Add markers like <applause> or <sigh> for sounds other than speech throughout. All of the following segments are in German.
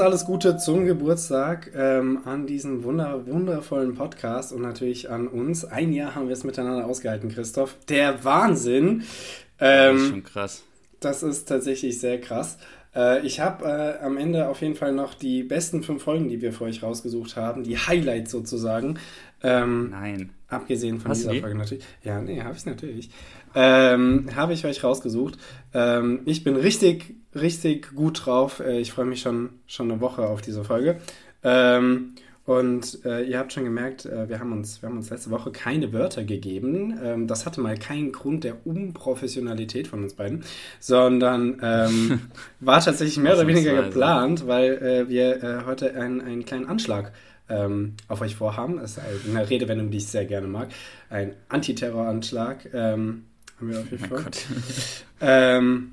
Alles, alles Gute zum Geburtstag ähm, an diesen wunder, wundervollen Podcast und natürlich an uns. Ein Jahr haben wir es miteinander ausgehalten, Christoph. Der Wahnsinn. Ähm, das ist schon krass. Das ist tatsächlich sehr krass. Äh, ich habe äh, am Ende auf jeden Fall noch die besten fünf Folgen, die wir für euch rausgesucht haben, die Highlights sozusagen. Ähm, Nein. Abgesehen von Hast dieser Folge natürlich. Ja, nee, habe ich natürlich. Ähm, habe ich euch rausgesucht. Ähm, ich bin richtig, richtig gut drauf. Äh, ich freue mich schon, schon eine Woche auf diese Folge. Ähm, und äh, ihr habt schon gemerkt, äh, wir, haben uns, wir haben uns letzte Woche keine Wörter gegeben. Ähm, das hatte mal keinen Grund der Unprofessionalität von uns beiden, sondern ähm, <laughs> war tatsächlich mehr oder weniger geplant, weil äh, wir äh, heute einen, einen kleinen Anschlag ähm, auf euch vorhaben. Das ist eine Redewendung, die ich sehr gerne mag. Ein Antiterroranschlag. Ähm, haben wir auf jeden Fall. <laughs> ähm,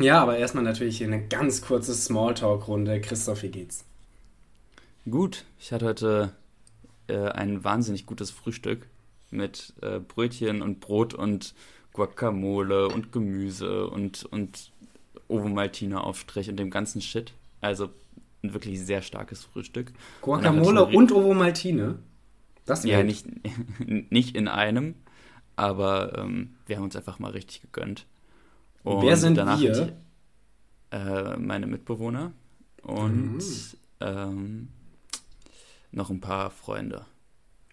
ja, aber erstmal natürlich hier eine ganz kurze Smalltalk-Runde. Christoph, wie geht's? Gut, ich hatte heute äh, ein wahnsinnig gutes Frühstück mit äh, Brötchen und Brot und Guacamole und Gemüse und, und Ovomaltine-Aufstrich und dem ganzen Shit. Also ein wirklich sehr starkes Frühstück. Guacamole und, und Ovomaltine? Das ja, nicht, <laughs> nicht in einem, aber ähm, wir haben uns einfach mal richtig gegönnt. Und Wer sind danach wir? Ich, äh, meine Mitbewohner und mhm. ähm, noch ein paar Freunde.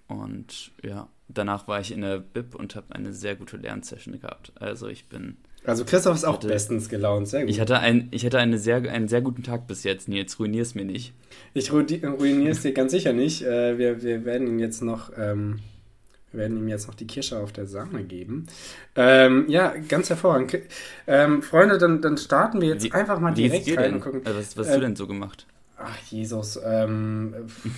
Und ja, danach war ich in der Bib und habe eine sehr gute Lernsession gehabt. Also ich bin. Also Christoph ist auch hatte, bestens gelaunt, sehr gut. Ich hatte, ein, ich hatte eine sehr, einen sehr guten Tag bis jetzt. Nils, ruinier es mir nicht. Ich ruiniere es dir ganz sicher nicht. Äh, wir, wir werden ihn jetzt noch ähm, wir werden ihm jetzt noch die Kirsche auf der Sahne geben. Ähm, ja, ganz hervorragend. Ähm, Freunde, dann, dann starten wir jetzt wie, einfach mal direkt rein denn? und gucken. Also was, was hast du denn so gemacht? Ach, Jesus. Ähm,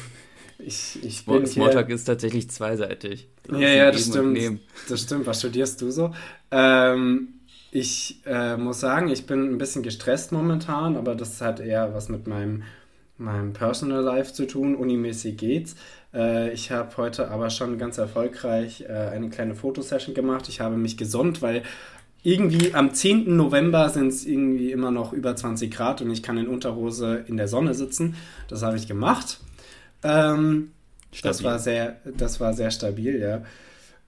<laughs> ich, ich bin Smalltalk ist tatsächlich zweiseitig. Das ja, ja, das stimmt. Das stimmt. Was studierst du so? Ähm, ich äh, muss sagen, ich bin ein bisschen gestresst momentan, aber das hat eher was mit meinem, meinem Personal Life zu tun. Unimäßig geht's. Äh, ich habe heute aber schon ganz erfolgreich äh, eine kleine Fotosession gemacht. Ich habe mich gesonnt, weil irgendwie am 10. November sind es irgendwie immer noch über 20 Grad und ich kann in Unterhose in der Sonne sitzen. Das habe ich gemacht. Ähm, das war sehr, das war sehr stabil, ja.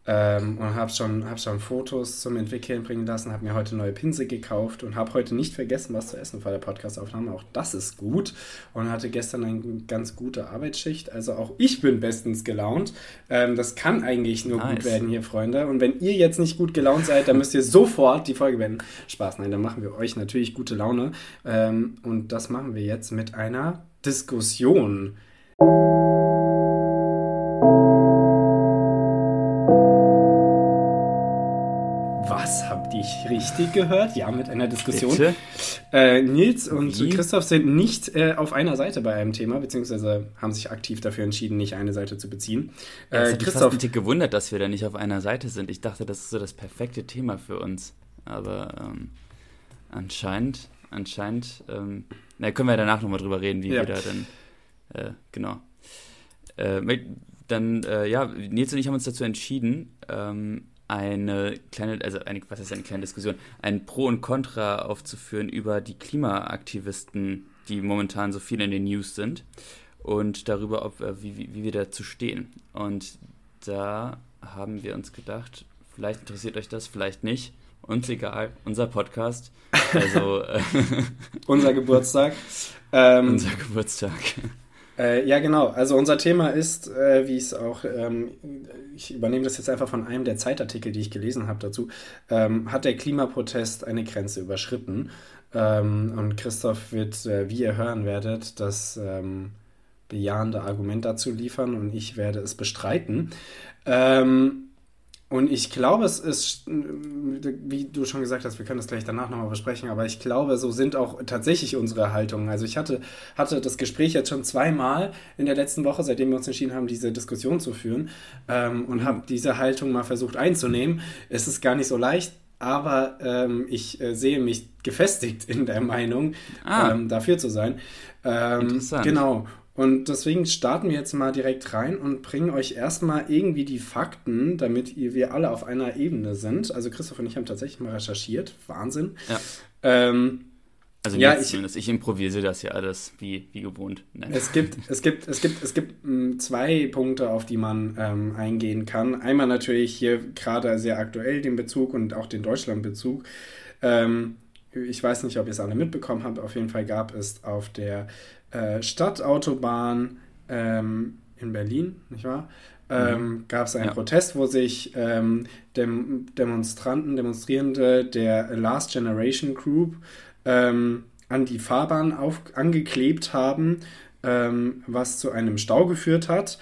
Ähm, und habe schon, hab schon Fotos zum Entwickeln bringen lassen, habe mir heute neue Pinsel gekauft und habe heute nicht vergessen, was zu essen vor der Podcastaufnahme. Auch das ist gut und hatte gestern eine ganz gute Arbeitsschicht. Also auch ich bin bestens gelaunt. Ähm, das kann eigentlich nur nice. gut werden hier, Freunde. Und wenn ihr jetzt nicht gut gelaunt seid, dann müsst ihr sofort die Folge beenden. Spaß, nein, dann machen wir euch natürlich gute Laune. Ähm, und das machen wir jetzt mit einer Diskussion. Ich richtig gehört? Ja, mit einer Diskussion. Äh, Nils und Wie? Christoph sind nicht äh, auf einer Seite bei einem Thema, beziehungsweise haben sich aktiv dafür entschieden, nicht eine Seite zu beziehen. Äh, ja, Christoph fast ein Tick gewundert, dass wir da nicht auf einer Seite sind. Ich dachte, das ist so das perfekte Thema für uns. Aber ähm, anscheinend, anscheinend, ähm, na, können wir danach nochmal drüber reden, wie ja. wir da dann, äh, genau. Äh, dann, äh, ja, Nils und ich haben uns dazu entschieden, ähm, eine kleine, also eine, was ist eine kleine Diskussion, ein Pro und Contra aufzuführen über die Klimaaktivisten, die momentan so viel in den News sind und darüber, ob, äh, wie, wie, wie wir dazu stehen. Und da haben wir uns gedacht, vielleicht interessiert euch das, vielleicht nicht. Uns egal, unser Podcast. Also äh, <laughs> unser Geburtstag. <laughs> Ähm, unser Geburtstag. Äh, ja, genau. Also unser Thema ist, äh, wie es auch, ähm, ich übernehme das jetzt einfach von einem der Zeitartikel, die ich gelesen habe dazu, ähm, hat der Klimaprotest eine Grenze überschritten. Ähm, und Christoph wird, äh, wie ihr hören werdet, das ähm, bejahende Argument dazu liefern und ich werde es bestreiten. Ähm, und ich glaube, es ist, wie du schon gesagt hast, wir können das gleich danach nochmal besprechen, aber ich glaube, so sind auch tatsächlich unsere Haltungen. Also ich hatte, hatte das Gespräch jetzt schon zweimal in der letzten Woche, seitdem wir uns entschieden haben, diese Diskussion zu führen ähm, und habe diese Haltung mal versucht einzunehmen. Es ist gar nicht so leicht, aber ähm, ich äh, sehe mich gefestigt in der Meinung, ah. ähm, dafür zu sein. Ähm, Interessant. Genau. Und deswegen starten wir jetzt mal direkt rein und bringen euch erstmal irgendwie die Fakten, damit ihr, wir alle auf einer Ebene sind. Also Christoph und ich haben tatsächlich mal recherchiert. Wahnsinn. Ja. Ähm, also ja, ich, zumindest. Ich improvisiere das ja alles wie, wie gewohnt. Nein. Es gibt, es gibt, es gibt, es gibt m, hm, zwei Punkte, auf die man ähm, eingehen kann. Einmal natürlich hier gerade sehr aktuell den Bezug und auch den Deutschlandbezug. Ähm, ich weiß nicht, ob ihr es alle mitbekommen habt. Auf jeden Fall gab es auf der äh, Stadtautobahn ähm, in Berlin, nicht wahr? Ähm, mhm. gab es einen ja. Protest, wo sich ähm, Dem Demonstranten, Demonstrierende der Last Generation Group ähm, an die Fahrbahn auf, angeklebt haben, ähm, was zu einem Stau geführt hat.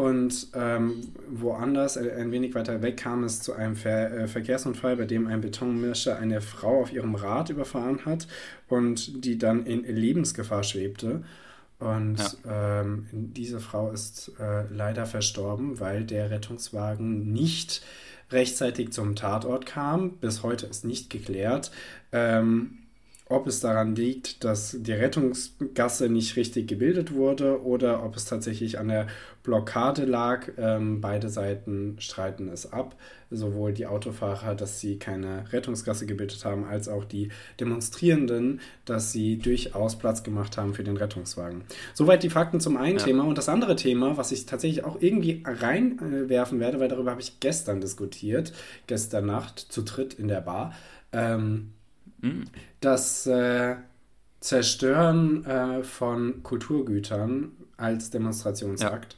Und ähm, woanders, äh, ein wenig weiter weg, kam es zu einem Ver äh, Verkehrsunfall, bei dem ein Betonmischer eine Frau auf ihrem Rad überfahren hat und die dann in Lebensgefahr schwebte. Und ja. ähm, diese Frau ist äh, leider verstorben, weil der Rettungswagen nicht rechtzeitig zum Tatort kam. Bis heute ist nicht geklärt. Ähm, ob es daran liegt, dass die Rettungsgasse nicht richtig gebildet wurde oder ob es tatsächlich an der Blockade lag. Ähm, beide Seiten streiten es ab. Sowohl die Autofahrer, dass sie keine Rettungsgasse gebildet haben, als auch die Demonstrierenden, dass sie durchaus Platz gemacht haben für den Rettungswagen. Soweit die Fakten zum einen ja. Thema. Und das andere Thema, was ich tatsächlich auch irgendwie reinwerfen werde, weil darüber habe ich gestern diskutiert, gestern Nacht zu dritt in der Bar. Ähm, Mhm. Das äh, Zerstören äh, von Kulturgütern als Demonstrationsakt.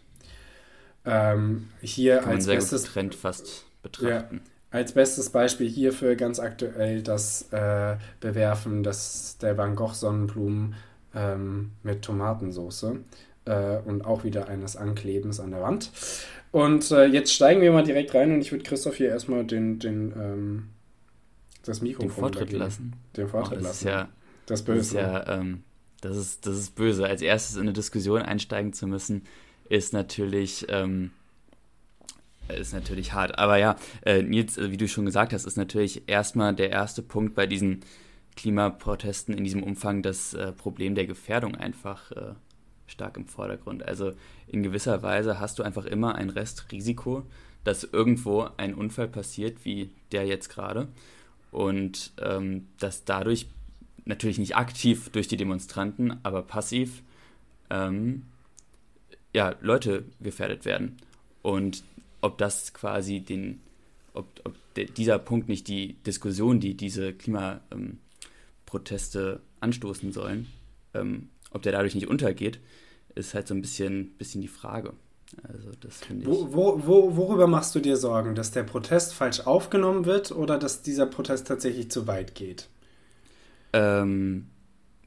Ja. Ähm, hier Kann als bestes Trend fast betrachten. Ja, als bestes Beispiel hierfür ganz aktuell das äh, Bewerfen des, der Van Gogh Sonnenblumen ähm, mit Tomatensauce äh, und auch wieder eines Anklebens an der Wand. Und äh, jetzt steigen wir mal direkt rein und ich würde Christoph hier erstmal den, den ähm, das Mikrofon den Vortritt dagegen. lassen. Den Vortritt oh, das lassen. Ist ja, das Böse. Das ist, ja, ähm, das, ist, das ist böse. Als erstes in eine Diskussion einsteigen zu müssen, ist natürlich, ähm, ist natürlich hart. Aber ja, äh, Nils, äh, wie du schon gesagt hast, ist natürlich erstmal der erste Punkt bei diesen Klimaprotesten in diesem Umfang das äh, Problem der Gefährdung einfach äh, stark im Vordergrund. Also in gewisser Weise hast du einfach immer ein Restrisiko, dass irgendwo ein Unfall passiert, wie der jetzt gerade und ähm, dass dadurch natürlich nicht aktiv durch die Demonstranten, aber passiv ähm, ja, Leute gefährdet werden. Und ob das quasi den, ob, ob de, dieser Punkt nicht die Diskussion, die diese Klimaproteste ähm, anstoßen sollen, ähm, ob der dadurch nicht untergeht, ist halt so ein bisschen, bisschen die Frage. Also das finde ich. Wo, wo, wo, worüber machst du dir Sorgen? Dass der Protest falsch aufgenommen wird oder dass dieser Protest tatsächlich zu weit geht? Ähm,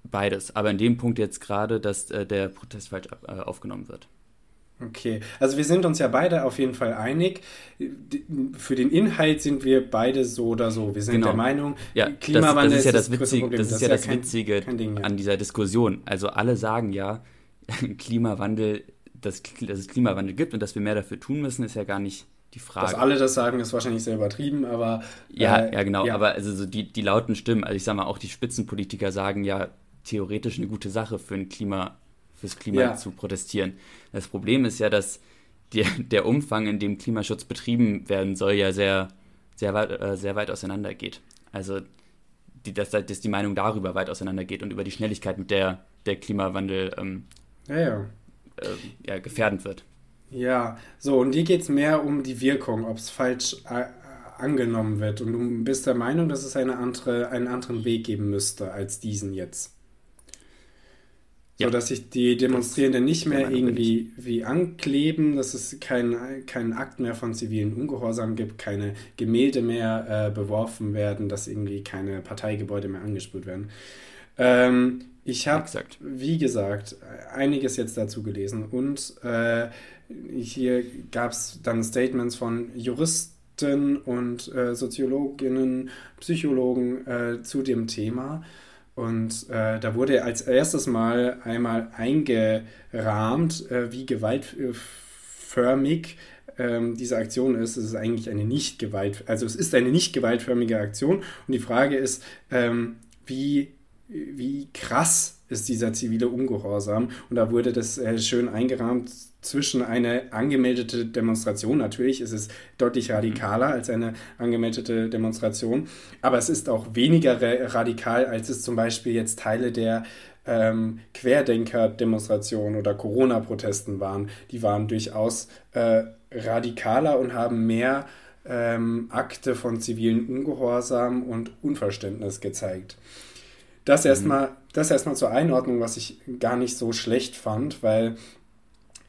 beides. Aber in dem Punkt jetzt gerade, dass äh, der Protest falsch äh, aufgenommen wird. Okay, also wir sind uns ja beide auf jeden Fall einig. Für den Inhalt sind wir beide so oder so. Wir sind genau. der Meinung, ja, Klimawandel das, das ist ja das, das Witzige, das, ist ja das kein, Witzige kein an dieser Diskussion. Also alle sagen ja, <laughs> Klimawandel dass, dass es Klimawandel gibt und dass wir mehr dafür tun müssen, ist ja gar nicht die Frage. Dass alle das sagen, ist wahrscheinlich sehr übertrieben, aber. Ja, äh, ja, genau. Ja. Aber also so die, die lauten Stimmen, also ich sage mal, auch die Spitzenpolitiker sagen ja theoretisch eine gute Sache für ein Klima, fürs Klima ja. zu protestieren. Das Problem ist ja, dass die, der Umfang, in dem Klimaschutz betrieben werden soll, ja sehr, sehr weit, äh, sehr weit auseinander geht. Also die, dass, dass die Meinung darüber weit auseinander geht und über die Schnelligkeit, mit der der Klimawandel ähm, ja, ja äh, ja, gefährdend wird. Ja, so, und dir geht es mehr um die Wirkung, ob es falsch äh, angenommen wird. Und du bist der Meinung, dass es eine andere, einen anderen Weg geben müsste als diesen jetzt. Ja. So dass sich die Demonstrierenden nicht mehr irgendwie wie ankleben, dass es keinen kein Akt mehr von zivilen Ungehorsam gibt, keine Gemälde mehr äh, beworfen werden, dass irgendwie keine Parteigebäude mehr angesprüht werden. Ähm, Ich habe, wie gesagt, einiges jetzt dazu gelesen und äh, hier gab es dann Statements von Juristen und äh, Soziologinnen, Psychologen äh, zu dem Thema. Und äh, da wurde als erstes Mal einmal eingerahmt, äh, wie gewaltförmig ähm, diese Aktion ist. Es ist eigentlich eine nicht gewalt, also es ist eine nicht gewaltförmige Aktion. Und die Frage ist, ähm, wie wie krass ist dieser zivile Ungehorsam. Und da wurde das äh, schön eingerahmt zwischen eine angemeldete Demonstration. Natürlich ist es deutlich radikaler als eine angemeldete Demonstration, aber es ist auch weniger radikal, als es zum Beispiel jetzt Teile der ähm, Querdenker-Demonstrationen oder Corona-Protesten waren. Die waren durchaus äh, radikaler und haben mehr ähm, Akte von zivilen Ungehorsam und Unverständnis gezeigt. Das mhm. erstmal, das erstmal zur Einordnung, was ich gar nicht so schlecht fand, weil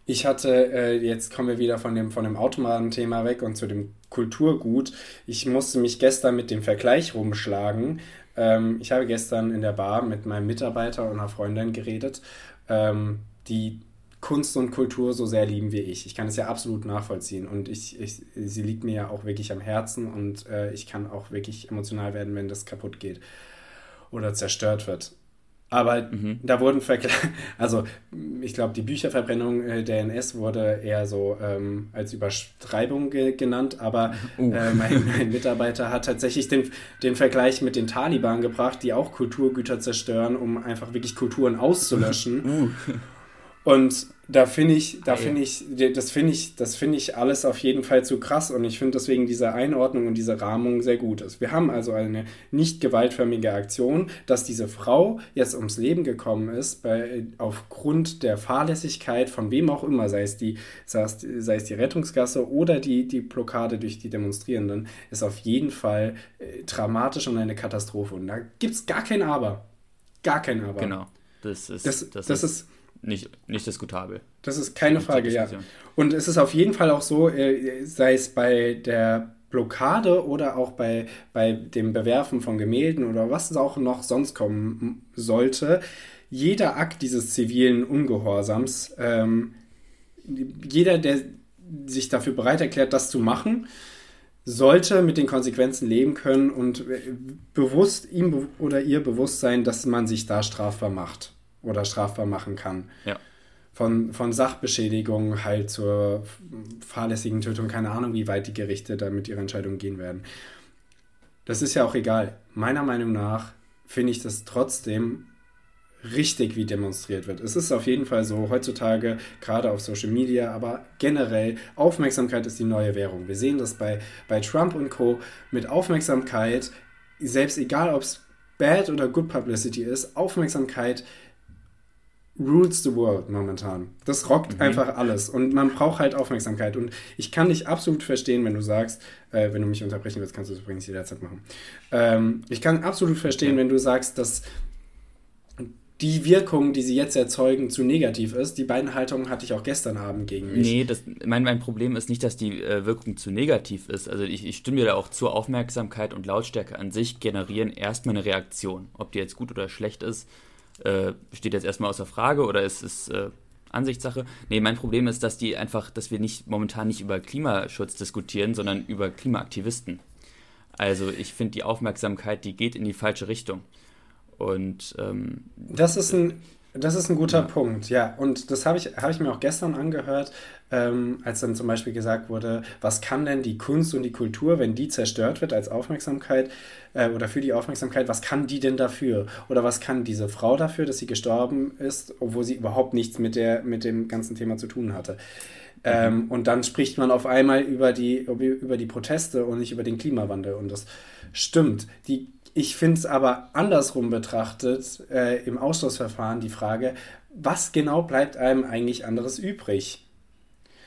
ich hatte, äh, jetzt kommen wir wieder von dem, von dem Automaten-Thema weg und zu dem Kulturgut. Ich musste mich gestern mit dem Vergleich rumschlagen. Ähm, ich habe gestern in der Bar mit meinem Mitarbeiter und einer Freundin geredet, ähm, die Kunst und Kultur so sehr lieben wie ich. Ich kann es ja absolut nachvollziehen und ich, ich, sie liegt mir ja auch wirklich am Herzen und äh, ich kann auch wirklich emotional werden, wenn das kaputt geht oder zerstört wird. Aber mhm. da wurden Vergleich, <laughs> also ich glaube, die Bücherverbrennung äh, der NS wurde eher so ähm, als Übertreibung ge genannt, aber uh. äh, mein, <laughs> mein, Mitarbeiter hat tatsächlich den, den Vergleich mit den Taliban gebracht, die auch Kulturgüter zerstören, um einfach wirklich Kulturen auszulöschen. Uh. <laughs> Und da finde ich, da finde ich, das finde ich, das finde ich alles auf jeden Fall zu krass und ich finde deswegen diese Einordnung und diese Rahmung sehr gut ist. Wir haben also eine nicht gewaltförmige Aktion, dass diese Frau jetzt ums Leben gekommen ist, bei, aufgrund der Fahrlässigkeit von wem auch immer, sei es die, sei es, sei es die Rettungsgasse oder die, die Blockade durch die Demonstrierenden, ist auf jeden Fall äh, dramatisch und eine Katastrophe. Und da gibt es gar kein Aber. Gar kein Aber. Genau. Das ist, das, das, das ist, ist nicht, nicht diskutabel. Das ist keine Frage, ja. Und es ist auf jeden Fall auch so, äh, sei es bei der Blockade oder auch bei, bei dem Bewerfen von Gemälden oder was es auch noch sonst kommen sollte, jeder Akt dieses zivilen Ungehorsams, ähm, jeder, der sich dafür bereit erklärt, das zu machen, sollte mit den Konsequenzen leben können und äh, bewusst ihm oder ihr bewusst sein, dass man sich da strafbar macht oder strafbar machen kann. Ja. Von, von Sachbeschädigung halt zur fahrlässigen Tötung, keine Ahnung, wie weit die Gerichte da mit ihrer Entscheidung gehen werden. Das ist ja auch egal. Meiner Meinung nach finde ich das trotzdem richtig, wie demonstriert wird. Es ist auf jeden Fall so, heutzutage, gerade auf Social Media, aber generell, Aufmerksamkeit ist die neue Währung. Wir sehen das bei, bei Trump und Co. mit Aufmerksamkeit, selbst egal ob es Bad oder Good Publicity ist, Aufmerksamkeit rules the world momentan. Das rockt mhm. einfach alles und man braucht halt Aufmerksamkeit. Und ich kann dich absolut verstehen, wenn du sagst, äh, wenn du mich unterbrechen willst, kannst du es übrigens jederzeit machen. Ähm, ich kann absolut verstehen, okay. wenn du sagst, dass die Wirkung, die sie jetzt erzeugen, zu negativ ist. Die beiden Haltungen hatte ich auch gestern Abend gegen mich. Nee, das, mein, mein Problem ist nicht, dass die äh, Wirkung zu negativ ist. Also ich, ich stimme dir da auch zu, Aufmerksamkeit und Lautstärke an sich generieren erstmal eine Reaktion. Ob die jetzt gut oder schlecht ist, äh, steht jetzt erstmal außer Frage oder ist es äh, Ansichtssache? Nee, mein Problem ist, dass die einfach, dass wir nicht momentan nicht über Klimaschutz diskutieren, sondern über Klimaaktivisten. Also ich finde die Aufmerksamkeit, die geht in die falsche Richtung. Und ähm, das ist ein das ist ein guter ja. Punkt, ja. Und das habe ich, hab ich mir auch gestern angehört, ähm, als dann zum Beispiel gesagt wurde, was kann denn die Kunst und die Kultur, wenn die zerstört wird als Aufmerksamkeit äh, oder für die Aufmerksamkeit, was kann die denn dafür? Oder was kann diese Frau dafür, dass sie gestorben ist, obwohl sie überhaupt nichts mit, der, mit dem ganzen Thema zu tun hatte? Ähm, mhm. und dann spricht man auf einmal über die, über die Proteste und nicht über den Klimawandel. Und das stimmt. Die ich finde es aber andersrum betrachtet, äh, im Ausschlussverfahren die Frage, was genau bleibt einem eigentlich anderes übrig?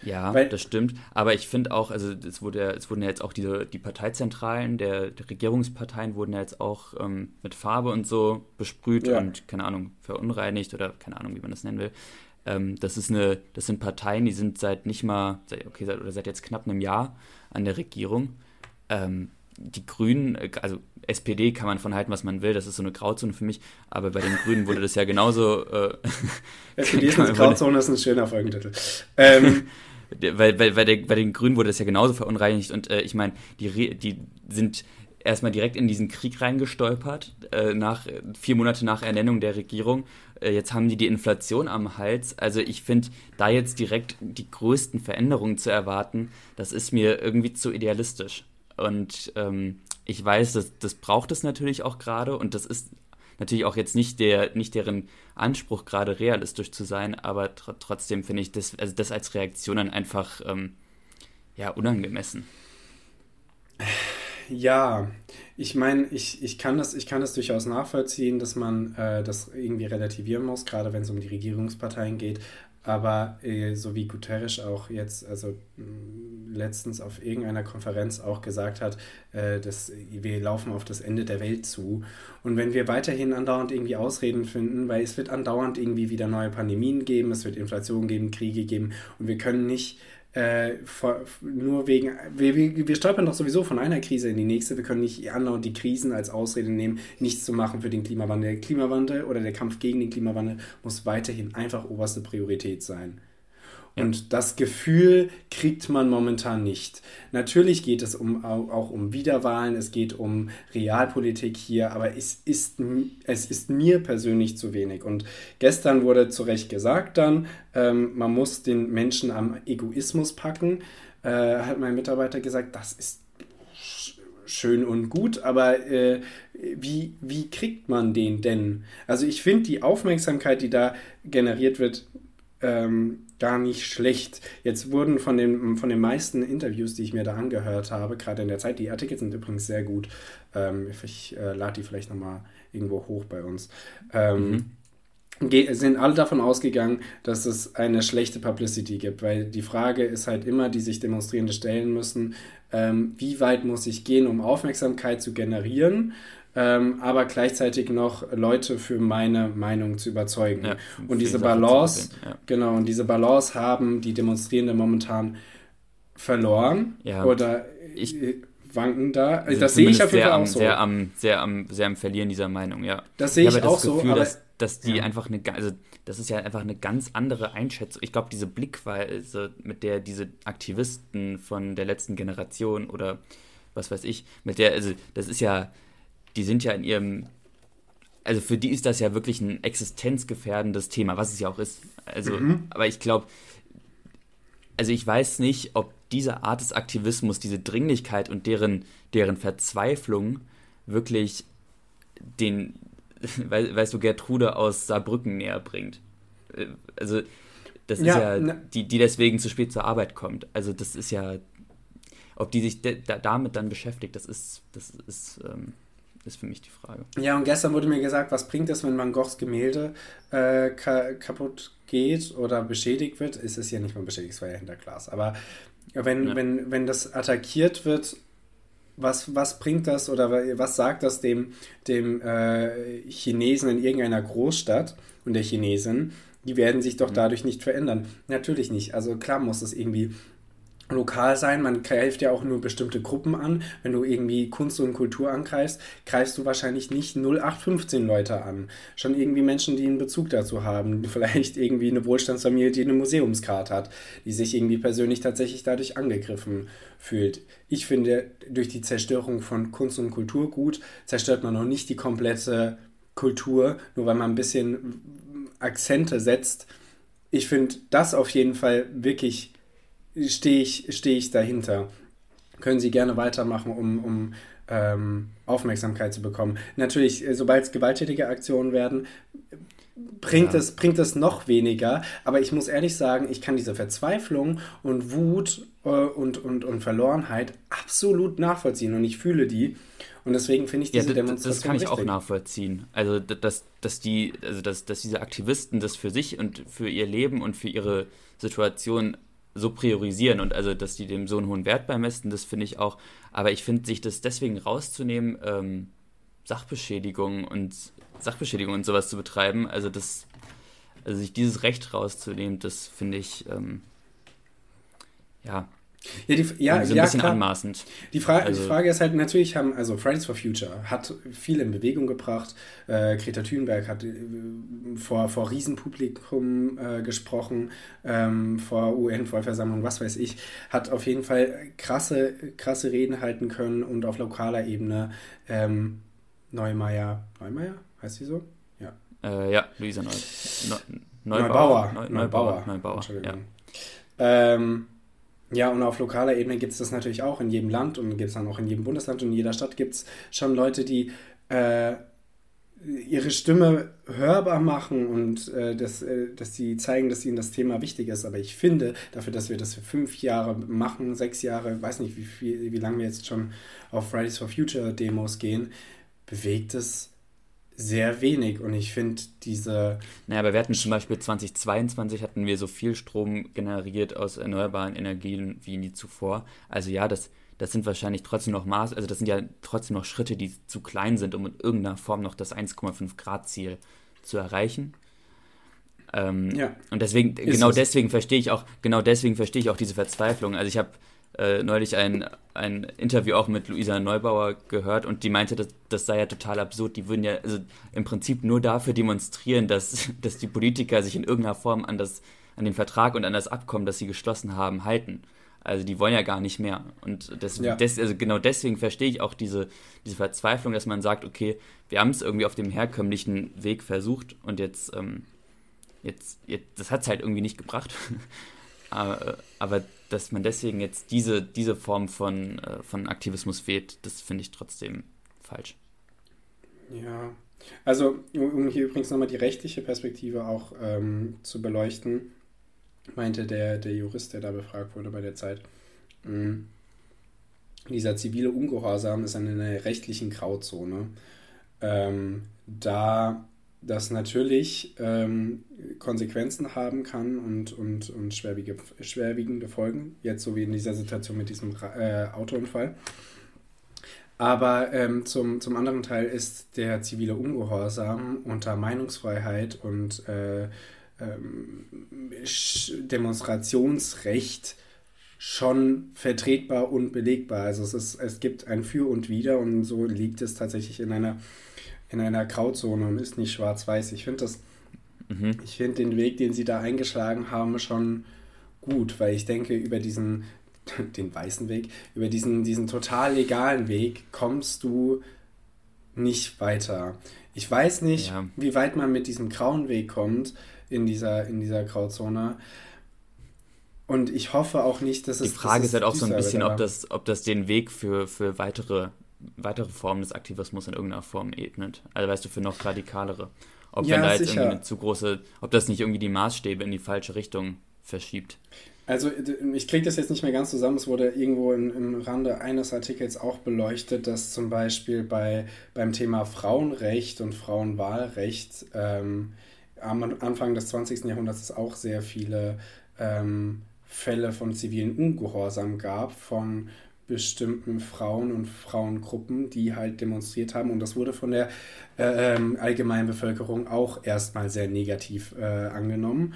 Ja, Weil, das stimmt. Aber ich finde auch, also es, wurde, es wurden ja jetzt auch diese, die Parteizentralen der, der Regierungsparteien wurden ja jetzt auch ähm, mit Farbe und so besprüht ja. und, keine Ahnung, verunreinigt oder keine Ahnung, wie man das nennen will. Ähm, das, ist eine, das sind Parteien, die sind seit nicht mal, okay, seit, oder seit jetzt knapp einem Jahr an der Regierung. Ähm, die Grünen, äh, also SPD kann man von halten, was man will, das ist so eine Grauzone für mich, aber bei den Grünen wurde das ja genauso. Äh, <laughs> SPD ist eine <laughs> Grauzone, ist ein schöner Folgentitel. Ähm. <laughs> weil, weil, weil der, bei den Grünen wurde das ja genauso verunreinigt und äh, ich meine, die, die sind erstmal direkt in diesen Krieg reingestolpert, äh, nach, vier Monate nach Ernennung der Regierung. Äh, jetzt haben die die Inflation am Hals. Also ich finde, da jetzt direkt die größten Veränderungen zu erwarten, das ist mir irgendwie zu idealistisch. Und ähm, ich weiß, dass, das braucht es natürlich auch gerade und das ist natürlich auch jetzt nicht, der, nicht deren Anspruch, gerade realistisch zu sein, aber tr trotzdem finde ich das, also das als Reaktion dann einfach ähm, ja, unangemessen. Ja, ich meine, ich, ich, kann das, ich kann das durchaus nachvollziehen, dass man äh, das irgendwie relativieren muss, gerade wenn es um die Regierungsparteien geht. Aber äh, so wie Guterres auch jetzt, also mh, mm, letztens auf irgendeiner Konferenz auch gesagt hat, äh, dass wir laufen auf das Ende der Welt zu. Und wenn wir weiterhin andauernd irgendwie Ausreden finden, weil es wird andauernd irgendwie wieder neue Pandemien geben, es wird Inflation geben, Kriege geben und wir können nicht äh, nur wegen, wir, wir, stolpern doch sowieso von einer Krise in die nächste. Wir können nicht andauernd die Krisen als Ausrede nehmen, nichts zu machen für den Klimawandel. Der Klimawandel oder der Kampf gegen den Klimawandel muss weiterhin einfach oberste Priorität sein. Und das Gefühl kriegt man momentan nicht. Natürlich geht es um, auch um Wiederwahlen, es geht um Realpolitik hier, aber es ist, es ist mir persönlich zu wenig. Und gestern wurde zu Recht gesagt dann, ähm, man muss den Menschen am Egoismus packen, äh, hat mein Mitarbeiter gesagt, das ist schön und gut, aber äh, wie, wie kriegt man den denn? Also ich finde die Aufmerksamkeit, die da generiert wird, ähm, gar nicht schlecht. Jetzt wurden von den, von den meisten Interviews, die ich mir da angehört habe, gerade in der Zeit, die Artikel sind übrigens sehr gut. Ähm, ich äh, lade die vielleicht nochmal irgendwo hoch bei uns. Ähm, mhm. sind alle davon ausgegangen, dass es eine schlechte Publicity gibt, weil die Frage ist halt immer, die sich Demonstrierende stellen müssen, ähm, wie weit muss ich gehen, um Aufmerksamkeit zu generieren ähm, aber gleichzeitig noch Leute für meine Meinung zu überzeugen. Ja, und diese Balance, ja. genau, und diese Balance haben die Demonstrierenden momentan verloren ja, oder ich, wanken da. Also das sehe ich auf jeden Fall auch so. Sehr am, sehr, am, sehr am Verlieren dieser Meinung, ja. Das sehe ich, ich auch Gefühl, so. Aber, dass, dass die einfach eine, also das ist ja einfach eine ganz andere Einschätzung. Ich glaube, diese Blickweise, mit der diese Aktivisten von der letzten Generation oder was weiß ich, mit der, also das ist ja die sind ja in ihrem, also für die ist das ja wirklich ein existenzgefährdendes Thema, was es ja auch ist. Also, mhm. aber ich glaube, also ich weiß nicht, ob diese Art des Aktivismus, diese Dringlichkeit und deren, deren Verzweiflung wirklich den, <laughs> weißt du, Gertrude aus Saarbrücken näher bringt. Äh, also, das ja, ist ja, die, die deswegen zu spät zur Arbeit kommt. Also, das ist ja, ob die sich damit dann beschäftigt, das ist, das ist, ähm, ist für mich die Frage. Ja, und gestern wurde mir gesagt, was bringt es, wenn Van Goghs Gemälde äh, ka kaputt geht oder beschädigt wird? Ist es ja nicht mal beschädigt, es war ja hinter Glas. Aber wenn, ja. wenn, wenn das attackiert wird, was, was bringt das oder was sagt das dem, dem äh, Chinesen in irgendeiner Großstadt und der Chinesin? Die werden sich doch mhm. dadurch nicht verändern. Natürlich nicht. Also klar muss es irgendwie lokal sein. Man greift ja auch nur bestimmte Gruppen an. Wenn du irgendwie Kunst und Kultur angreifst, greifst du wahrscheinlich nicht 0815 Leute an. Schon irgendwie Menschen, die einen Bezug dazu haben. <laughs> Vielleicht irgendwie eine Wohlstandsfamilie, die eine Museumskarte hat, die sich irgendwie persönlich tatsächlich dadurch angegriffen fühlt. Ich finde, durch die Zerstörung von Kunst und Kultur gut, zerstört man noch nicht die komplette Kultur, nur weil man ein bisschen Akzente setzt. Ich finde das auf jeden Fall wirklich stehe ich, steh ich dahinter. Können Sie gerne weitermachen, um, um ähm, Aufmerksamkeit zu bekommen. Natürlich, äh, sobald es gewalttätige Aktionen werden, bringt, ja. es, bringt es noch weniger. Aber ich muss ehrlich sagen, ich kann diese Verzweiflung und Wut äh, und, und, und Verlorenheit absolut nachvollziehen und ich fühle die. Und deswegen finde ich diese ja, Demonstration. Das kann ich richtig. auch nachvollziehen. Also, dass, dass, die, also dass, dass diese Aktivisten das für sich und für ihr Leben und für ihre Situation so priorisieren und also, dass die dem so einen hohen Wert beimessen, das finde ich auch. Aber ich finde, sich das deswegen rauszunehmen, ähm, Sachbeschädigung und Sachbeschädigung und sowas zu betreiben, also das, also sich dieses Recht rauszunehmen, das finde ich, ähm, ja, Ja, die, ja, so ein ja, bisschen klar. anmaßend. Die, Fra Also- die Frage ist halt, natürlich haben, also Fridays for Future hat viel in Bewegung gebracht. Äh, Greta Thunberg hat äh, vor, vor Riesenpublikum äh, gesprochen, ähm, vor UN-Vollversammlung, was weiß ich. Hat auf jeden Fall krasse, krasse Reden halten können und auf lokaler Ebene ähm, Neumeier, Neumeier, heißt sie so? Ja. Äh, ja, Luisa Neu Neu Neubauer. Neu Neubauer. Neubauer. Entschuldigung. Ja. Ähm, ja, und auf lokaler Ebene gibt es das natürlich auch in jedem Land und gibt es dann auch in jedem Bundesland und in jeder Stadt gibt es schon Leute, die äh, ihre Stimme hörbar machen und äh, dass, äh, dass sie zeigen, dass ihnen das Thema wichtig ist. Aber ich finde, dafür, dass wir das für fünf Jahre machen, sechs Jahre, weiß nicht, wie, viel, wie lange wir jetzt schon auf Fridays for Future Demos gehen, bewegt es sehr wenig. Und ich finde diese Naja, aber wir hatten zum Beispiel 2022 hatten wir so viel Strom generiert aus erneuerbaren Energien wie nie zuvor. Also ja, das, das sind wahrscheinlich trotzdem noch Maß, also das sind ja trotzdem noch Schritte, die zu klein sind, um in irgendeiner Form noch das 1,5 Grad Ziel zu erreichen. Ähm, Ja. Und deswegen, Ist genau es. deswegen verstehe ich auch, genau deswegen verstehe ich auch diese Verzweiflung. Also ich habe äh, neulich ein, ein Interview auch mit Luisa Neubauer gehört und die meinte, das, das sei ja total absurd. Die würden ja also im Prinzip nur dafür demonstrieren, dass, <laughs> dass die Politiker sich in irgendeiner Form an, das, an den Vertrag und an das Abkommen, das sie geschlossen haben, halten. Also die wollen ja gar nicht mehr. Und das, Ja. des, also genau deswegen verstehe ich auch diese, diese Verzweiflung, dass man sagt, okay, wir haben es irgendwie auf dem herkömmlichen Weg versucht und jetzt, ähm, jetzt, jetzt das hat es halt irgendwie nicht gebracht. <laughs> aber, aber dass man deswegen jetzt diese, diese Form von, äh, von Aktivismus wählt, das finde ich trotzdem falsch. Ja, also um hier übrigens nochmal die rechtliche Perspektive auch ähm, zu beleuchten, meinte der, der Jurist, der da befragt wurde bei der Zeit, mh, dieser zivile Ungehorsam ist in einer rechtlichen Grauzone, ähm, da das natürlich ähm, Konsequenzen haben kann und, und, und schwerwiege, schwerwiegende Folgen, jetzt so wie in dieser Situation mit diesem äh, Autounfall. Aber ähm, zum, zum anderen Teil ist der zivile Ungehorsam unter Meinungsfreiheit und äh, ähm, Demonstrationsrecht schon vertretbar und belegbar. Also es, ist, es gibt ein Für und Wider und so liegt es tatsächlich in einer, in einer Grauzone und ist nicht schwarz-weiß. Ich finde das, Mhm. ich finde den Weg, den sie da eingeschlagen haben, schon gut, weil ich denke, über diesen, <laughs> den weißen Weg, über diesen, diesen total legalen Weg kommst du nicht weiter. Ich weiß nicht, Ja. wie weit man mit diesem grauen Weg kommt in dieser, in dieser Grauzone. Und ich hoffe auch nicht, dass Die es. Frage dass ist halt auch so ein wird, bisschen, ob das, ob das den Weg für, für weitere, weitere Formen des Aktivismus in irgendeiner Form ebnet. Also weißt du, für noch radikalere. Ob Ja, wenn da jetzt sicher. irgendwie eine zu große, ob das nicht irgendwie die Maßstäbe in die falsche Richtung verschiebt. Also ich kriege das jetzt nicht mehr ganz zusammen. Es wurde irgendwo im, im Rande eines Artikels auch beleuchtet, dass zum Beispiel bei, beim Thema Frauenrecht und Frauenwahlrecht ähm, am Anfang des 20. Jahrhunderts es auch sehr viele ähm, Fälle von zivilen Ungehorsam gab von bestimmten Frauen und Frauengruppen, die halt demonstriert haben. Und das wurde von der äh, ähm, allgemeinen Bevölkerung auch erstmal sehr negativ äh, angenommen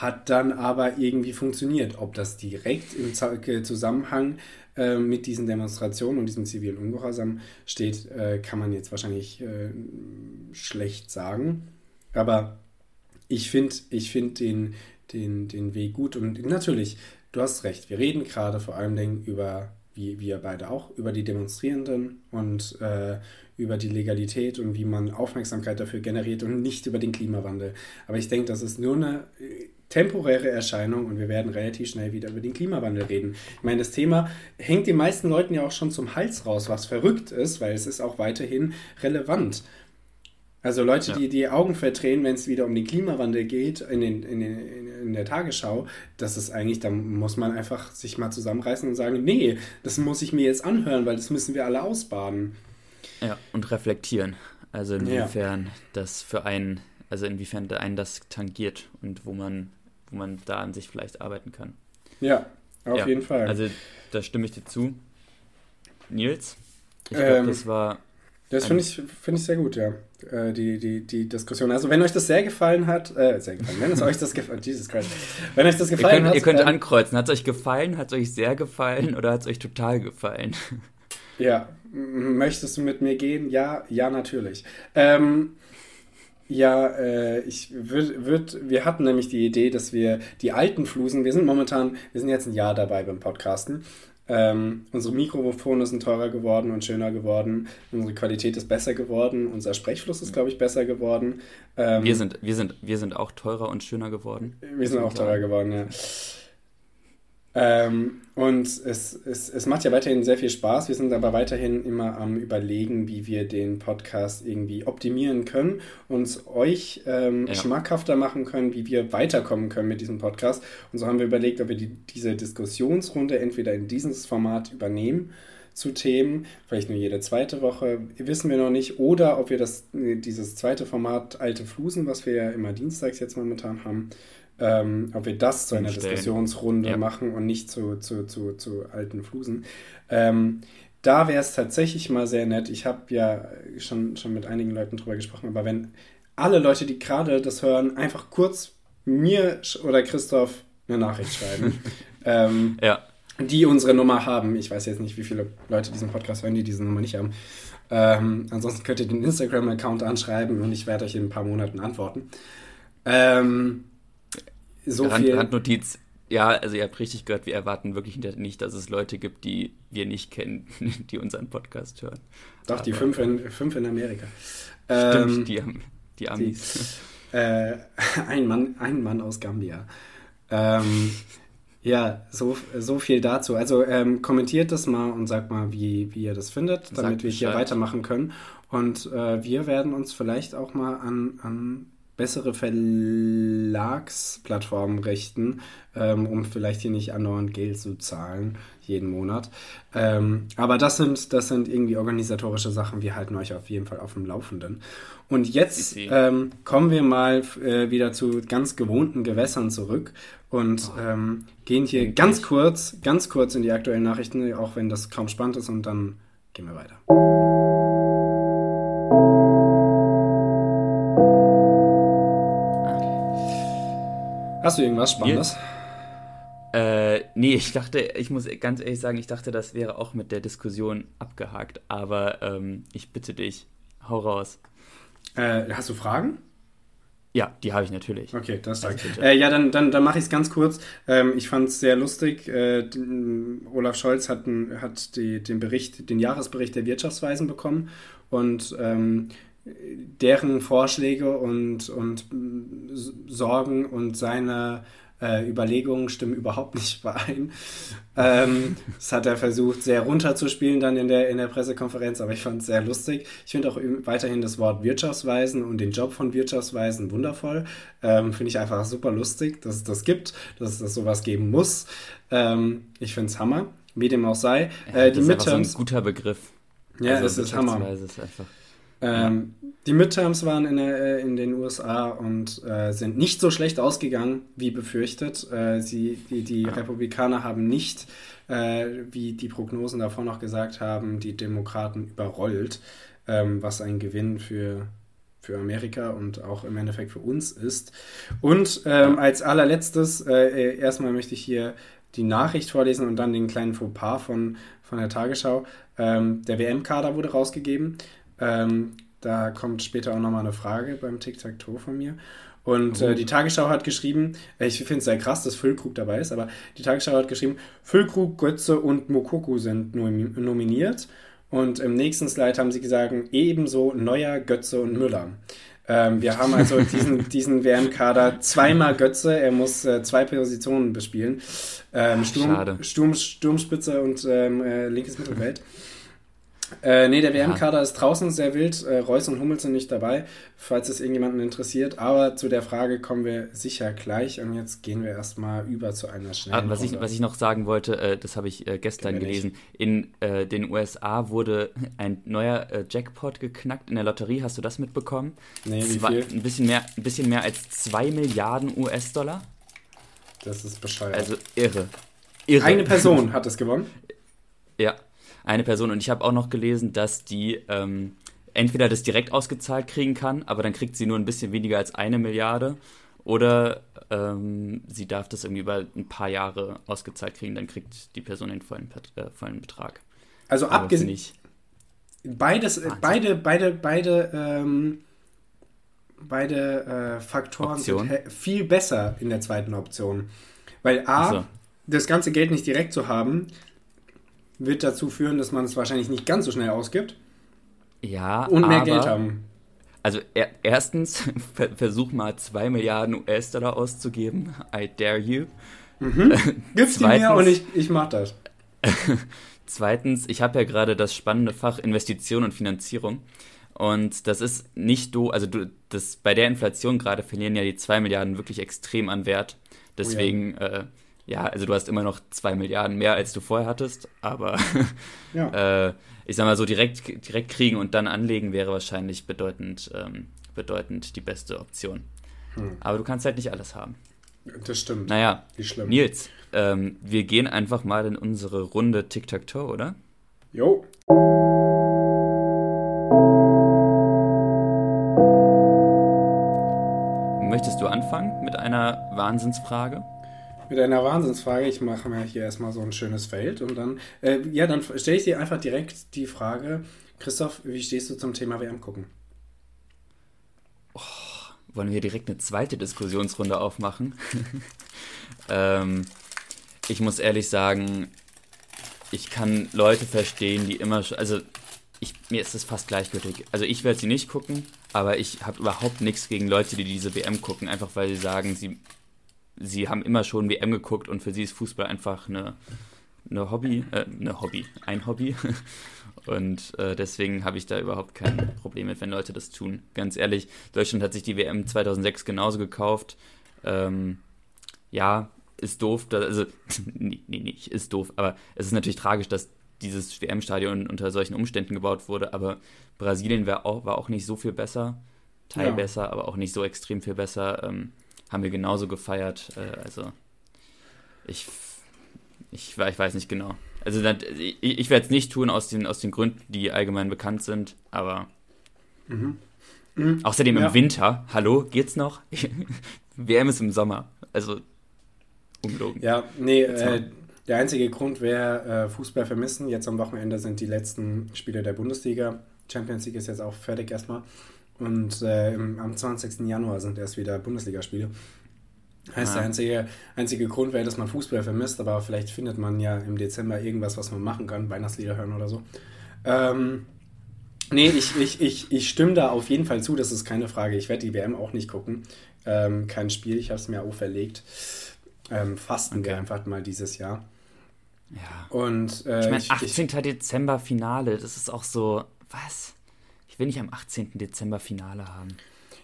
hat dann aber irgendwie funktioniert. Ob das direkt im äh, Zusammenhang äh, mit diesen Demonstrationen und diesem zivilen Ungehorsam steht, äh, kann man jetzt wahrscheinlich äh, schlecht sagen. Aber ich finde ich find den, den, den Weg gut und natürlich, du hast recht, wir reden gerade vor allem Dingen über, wie wir beide auch, über die Demonstrierenden und äh, über die Legalität und wie man Aufmerksamkeit dafür generiert und nicht über den Klimawandel. Aber ich denke, das ist nur eine äh, temporäre Erscheinung und wir werden relativ schnell wieder über den Klimawandel reden. Ich meine, das Thema hängt den meisten Leuten ja auch schon zum Hals raus, was verrückt ist, weil es ist auch weiterhin relevant. Also Leute, Ja. die die Augen verdrehen, wenn es wieder um den Klimawandel geht in, den, in, den, in, der Tagesschau, das ist eigentlich, da muss man einfach sich mal zusammenreißen und sagen, nee, das muss ich mir jetzt anhören, weil das müssen wir alle ausbaden. Ja, und reflektieren. Also inwiefern das für einen, also inwiefern einen das tangiert und wo man, wo man da an sich vielleicht arbeiten kann. Ja, auf Ja, jeden Fall. Also da stimme ich dir zu. Nils, ich glaube, Ähm, das war Das finde ich, find ich sehr gut, ja. Äh, die, die, die Diskussion. Also wenn euch das sehr gefallen hat, äh, sehr gefallen, wenn es euch das gefallen <laughs> Jesus Christ. Wenn euch das gefallen ihr könnt, hat. Ihr könnt ähm, ankreuzen. Hat es euch gefallen, hat es euch sehr gefallen oder hat es euch total gefallen? Ja. Möchtest du mit mir gehen? Ja, ja, natürlich. Ähm, ja, äh, ich würde, würd, wir hatten nämlich die Idee, dass wir die alten Flusen, wir sind momentan, wir sind jetzt ein Jahr dabei beim Podcasten ähm, unsere Mikrofone sind teurer geworden und schöner geworden. Unsere Qualität ist besser geworden. Unser Sprechfluss ist, glaube ich, besser geworden. Ähm, wir, sind, wir, sind, wir sind auch teurer und schöner geworden. Wir sind auch teurer geworden, ja. Ähm, und es, es, es macht ja weiterhin sehr viel Spaß. Wir sind aber weiterhin immer am Überlegen, wie wir den Podcast irgendwie optimieren können und euch ähm, ja. schmackhafter machen können, wie wir weiterkommen können mit diesem Podcast. Und so haben wir überlegt, ob wir die, diese Diskussionsrunde entweder in dieses Format übernehmen zu Themen, vielleicht nur jede zweite Woche, wissen wir noch nicht, oder ob wir das, dieses zweite Format Alte Flusen, was wir ja immer dienstags jetzt momentan haben, ähm, ob wir das zu einer Stellen. Diskussionsrunde ja. machen und nicht zu, zu, zu, zu alten Flusen. Ähm, da wäre es tatsächlich mal sehr nett. Ich habe ja schon, schon mit einigen Leuten drüber gesprochen, aber wenn alle Leute, die gerade das hören, einfach kurz mir oder Christoph eine Nachricht schreiben, <laughs> ähm, ja. die unsere Nummer haben. Ich weiß jetzt nicht, wie viele Leute diesen Podcast hören, die diese Nummer nicht haben. Ähm, ansonsten könnt ihr den Instagram-Account anschreiben und ich werde euch in ein paar Monaten antworten. Ähm, so Rand, viel. Randnotiz. Ja, also ihr habt richtig gehört, wir erwarten wirklich nicht, dass es Leute gibt, die wir nicht kennen, <laughs> die unseren Podcast hören. Doch, Aber, die fünf in, fünf in Amerika. Stimmt, ähm, die, die Amis. Die, äh, <laughs> ein, Mann, ein Mann aus Gambia. Ähm, ja, so, so viel dazu. Also ähm, kommentiert das mal und sagt mal, wie, wie ihr das findet, damit sagt wir hier weitermachen können. Und äh, wir werden uns vielleicht auch mal an, an bessere Verlagsplattformen richten, ähm, um vielleicht hier nicht andauernd Geld zu zahlen, jeden Monat. Ähm, aber das sind, das sind irgendwie organisatorische Sachen. Wir halten euch auf jeden Fall auf dem Laufenden. Und jetzt ähm, kommen wir mal äh, wieder zu ganz gewohnten Gewässern zurück und oh. ähm, gehen hier ganz kurz, ganz kurz in die aktuellen Nachrichten, auch wenn das kaum spannend ist, und dann gehen wir weiter. Hast du irgendwas Spannendes? Äh, nee, ich dachte, ich muss ganz ehrlich sagen, ich dachte, das wäre auch mit der Diskussion abgehakt. Aber ähm, ich bitte dich, hau raus. Äh, hast du Fragen? Ja, die habe ich natürlich. Okay, das also äh, Ja, dann, dann, dann mache ich es ganz kurz. Ähm, ich fand es sehr lustig. Äh, Olaf Scholz hat, hat die, den Bericht, den Jahresbericht der Wirtschaftsweisen bekommen und ähm, deren Vorschläge und, und Sorgen und seine äh, Überlegungen stimmen <laughs> überhaupt nicht überein. Ähm, das hat er versucht, sehr runterzuspielen dann in der, in der Pressekonferenz, aber ich fand es sehr lustig. Ich finde auch weiterhin das Wort Wirtschaftsweisen und den Job von Wirtschaftsweisen wundervoll. Ähm, finde ich einfach super lustig, dass es das gibt, dass es das sowas geben muss. Ähm, ich finde es Hammer, wie dem auch sei. Äh, die das ist Midterms, so ein guter Begriff. Ja, also, es ist Hammer. Ist einfach ähm, die Midterms waren in, der, äh, in, den USA und äh, sind nicht so schlecht ausgegangen, wie befürchtet. Äh, sie, die, die Republikaner haben nicht, äh, wie die Prognosen davor noch gesagt haben, die Demokraten überrollt, ähm, was ein Gewinn für, für Amerika und auch im Endeffekt für uns ist. Und ähm, als allerletztes, äh, äh, erstmal möchte ich hier die Nachricht vorlesen und dann den kleinen Fauxpas von, von der Tagesschau. Ähm, der WM-Kader wurde rausgegeben. Ähm, da kommt später auch nochmal eine Frage beim Tic-Tac-Toe von mir. Und äh, oh. die Tagesschau hat geschrieben, äh, ich finde es sehr krass, dass Füllkrug dabei ist, aber die Tagesschau hat geschrieben, Füllkrug, Götze und Mokoku sind nominiert. Und im nächsten Slide haben sie gesagt, ebenso Neuer, Götze und Müller. Ähm, wir haben also <laughs> diesen, diesen WM-Kader zweimal Götze, er muss äh, zwei Positionen bespielen. Ähm, Sturm, Sturm, Sturmspitze und ähm, äh, linkes Mittelfeld. Äh, nee, der WM-Kader ist draußen sehr wild. Äh, Reus und Hummels sind nicht dabei, falls es irgendjemanden interessiert. Aber zu der Frage kommen wir sicher gleich. Und jetzt gehen wir erstmal über zu einer schnellen. Ah, was, ich, was ich noch sagen wollte, äh, das habe ich äh, gestern gelesen. In äh, den USA wurde ein neuer äh, Jackpot geknackt in der Lotterie. Hast du das mitbekommen? Nee, wie Zwei, viel? Ein bisschen, mehr, ein bisschen mehr als 2 Milliarden US-Dollar. Das ist bescheuert. Also irre. irre. Eine Person <laughs> hat es gewonnen. Ja, eine Person. Und ich habe auch noch gelesen, dass die, ähm, entweder das direkt ausgezahlt kriegen kann, aber dann kriegt sie nur ein bisschen weniger als eine Milliarde, oder ähm, sie darf das irgendwie über ein paar Jahre ausgezahlt kriegen, dann kriegt die Person den vollen, äh, vollen Betrag. Also abgesehen. Beides, Wahnsinn. beide, beide, beide, ähm, beide äh, Faktoren Option. sind viel besser in der zweiten Option. Weil A, so. das ganze Geld nicht direkt zu haben, wird dazu führen, dass man es wahrscheinlich nicht ganz so schnell ausgibt. Ja, und mehr aber, Geld haben. Also er, erstens, <laughs> versuch mal 2 Milliarden US-Dollar auszugeben. I dare you. Mhm. <laughs> Gib's die mir und ich, ich mach das. <laughs> Zweitens, ich habe ja gerade das spannende Fach Investition und Finanzierung. Und das ist nicht du, also du, das, bei der Inflation gerade verlieren ja die 2 Milliarden wirklich extrem an Wert. Deswegen, oh ja. Äh, ja, also du hast immer noch 2 Milliarden mehr, als du vorher hattest, aber ja. <laughs> äh, ich sag mal so, direkt, direkt kriegen und dann anlegen wäre wahrscheinlich bedeutend, ähm, bedeutend die beste Option. Hm. Aber du kannst halt nicht alles haben. Das stimmt. Naja, Nils, ähm, wir gehen einfach mal in unsere Runde Tic-Tac-Toe, oder? Jo. Möchtest du anfangen mit einer Wahnsinnsfrage? Mit einer Wahnsinnsfrage. Ich mache mir hier erstmal so ein schönes Feld und dann, äh, ja, dann stelle ich dir einfach direkt die Frage, Christoph, wie stehst du zum Thema WM gucken? Oh, wollen wir direkt eine zweite Diskussionsrunde aufmachen? <laughs> ähm, ich muss ehrlich sagen, ich kann Leute verstehen, die immer, also ich, mir ist es fast gleichgültig. Also ich werde sie nicht gucken, aber ich habe überhaupt nichts gegen Leute, die diese WM gucken, einfach weil sie sagen, sie sie haben immer schon WM geguckt und für sie ist Fußball einfach eine, eine Hobby, äh, eine Hobby, ein Hobby. <laughs> Und äh, deswegen habe ich da überhaupt kein Problem mit, wenn Leute das tun. Ganz ehrlich, Deutschland hat sich die WM 2006 genauso gekauft. Ähm, ja, ist doof, dass, also, <laughs> nee, nee, nicht, ist doof, aber es ist natürlich tragisch, dass dieses WM-Stadion unter solchen Umständen gebaut wurde, aber Brasilien war auch, war auch nicht so viel besser, Teil ja. besser, aber auch nicht so extrem viel besser. Ähm, haben wir genauso gefeiert. Äh, also ich, ich, ich weiß nicht genau. Also ich, ich werde es nicht tun aus den, aus den Gründen, die allgemein bekannt sind, aber mhm. Mhm. außerdem ja. im Winter, hallo, geht's noch? <laughs> WM ist im Sommer. Also ungelogen. Ja, nee, äh, der einzige Grund wäre äh, Fußball vermissen. Jetzt am Wochenende sind die letzten Spiele der Bundesliga. Champions League ist jetzt auch fertig erstmal. Und äh, am 20. Januar sind erst wieder Bundesligaspiele. Heißt, ah. der einzige, einzige Grund wäre, dass man Fußball vermisst, aber vielleicht findet man ja im Dezember irgendwas, was man machen kann, Weihnachtslieder hören oder so. Ähm, nee, ich, ich, ich, ich stimme da auf jeden Fall zu, das ist keine Frage. Ich werde die WM auch nicht gucken. Ähm, kein Spiel, ich habe es mir auch verlegt. Ähm, fasten okay. wir einfach mal dieses Jahr. Ja. Und, äh, ich meine, 18. Ich, Dezember Finale, das ist auch so, was? Ich will nicht am 18. Dezember Finale haben.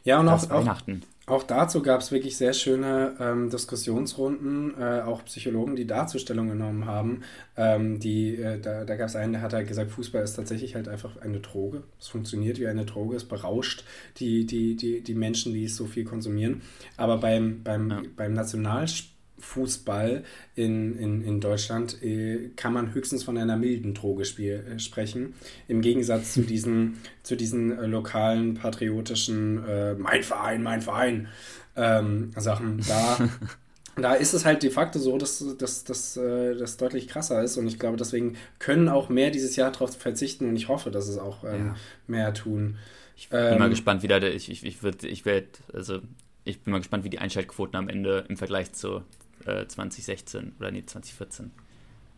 Ja, und auch, Weihnachten. Auch, auch dazu gab es wirklich sehr schöne ähm, Diskussionsrunden, äh, auch Psychologen, die dazu Stellung genommen haben. Ähm, die, äh, da da gab es einen, der hat halt gesagt, Fußball ist tatsächlich halt einfach eine Droge. Es funktioniert wie eine Droge, es berauscht die, die, die, die Menschen, die es so viel konsumieren. Aber beim, beim, ja. beim Nationalsport Fußball in, in, in Deutschland äh, kann man höchstens von einer milden Droge spiel, äh, sprechen. Im Gegensatz zu diesen, zu diesen äh, lokalen, patriotischen äh, Mein Verein, mein Verein ähm, Sachen. Da, <laughs> da ist es halt de facto so, dass, dass, dass äh, das deutlich krasser ist. Und ich glaube, deswegen können auch mehr dieses Jahr darauf verzichten. Und ich hoffe, dass es auch ähm, ja. mehr tun. Ich bin ähm, mal gespannt, wie da der, ich, ich, ich ich werde, also ich bin mal gespannt, wie die Einschaltquoten am Ende im Vergleich zu 2016 äh, oder nee, 2014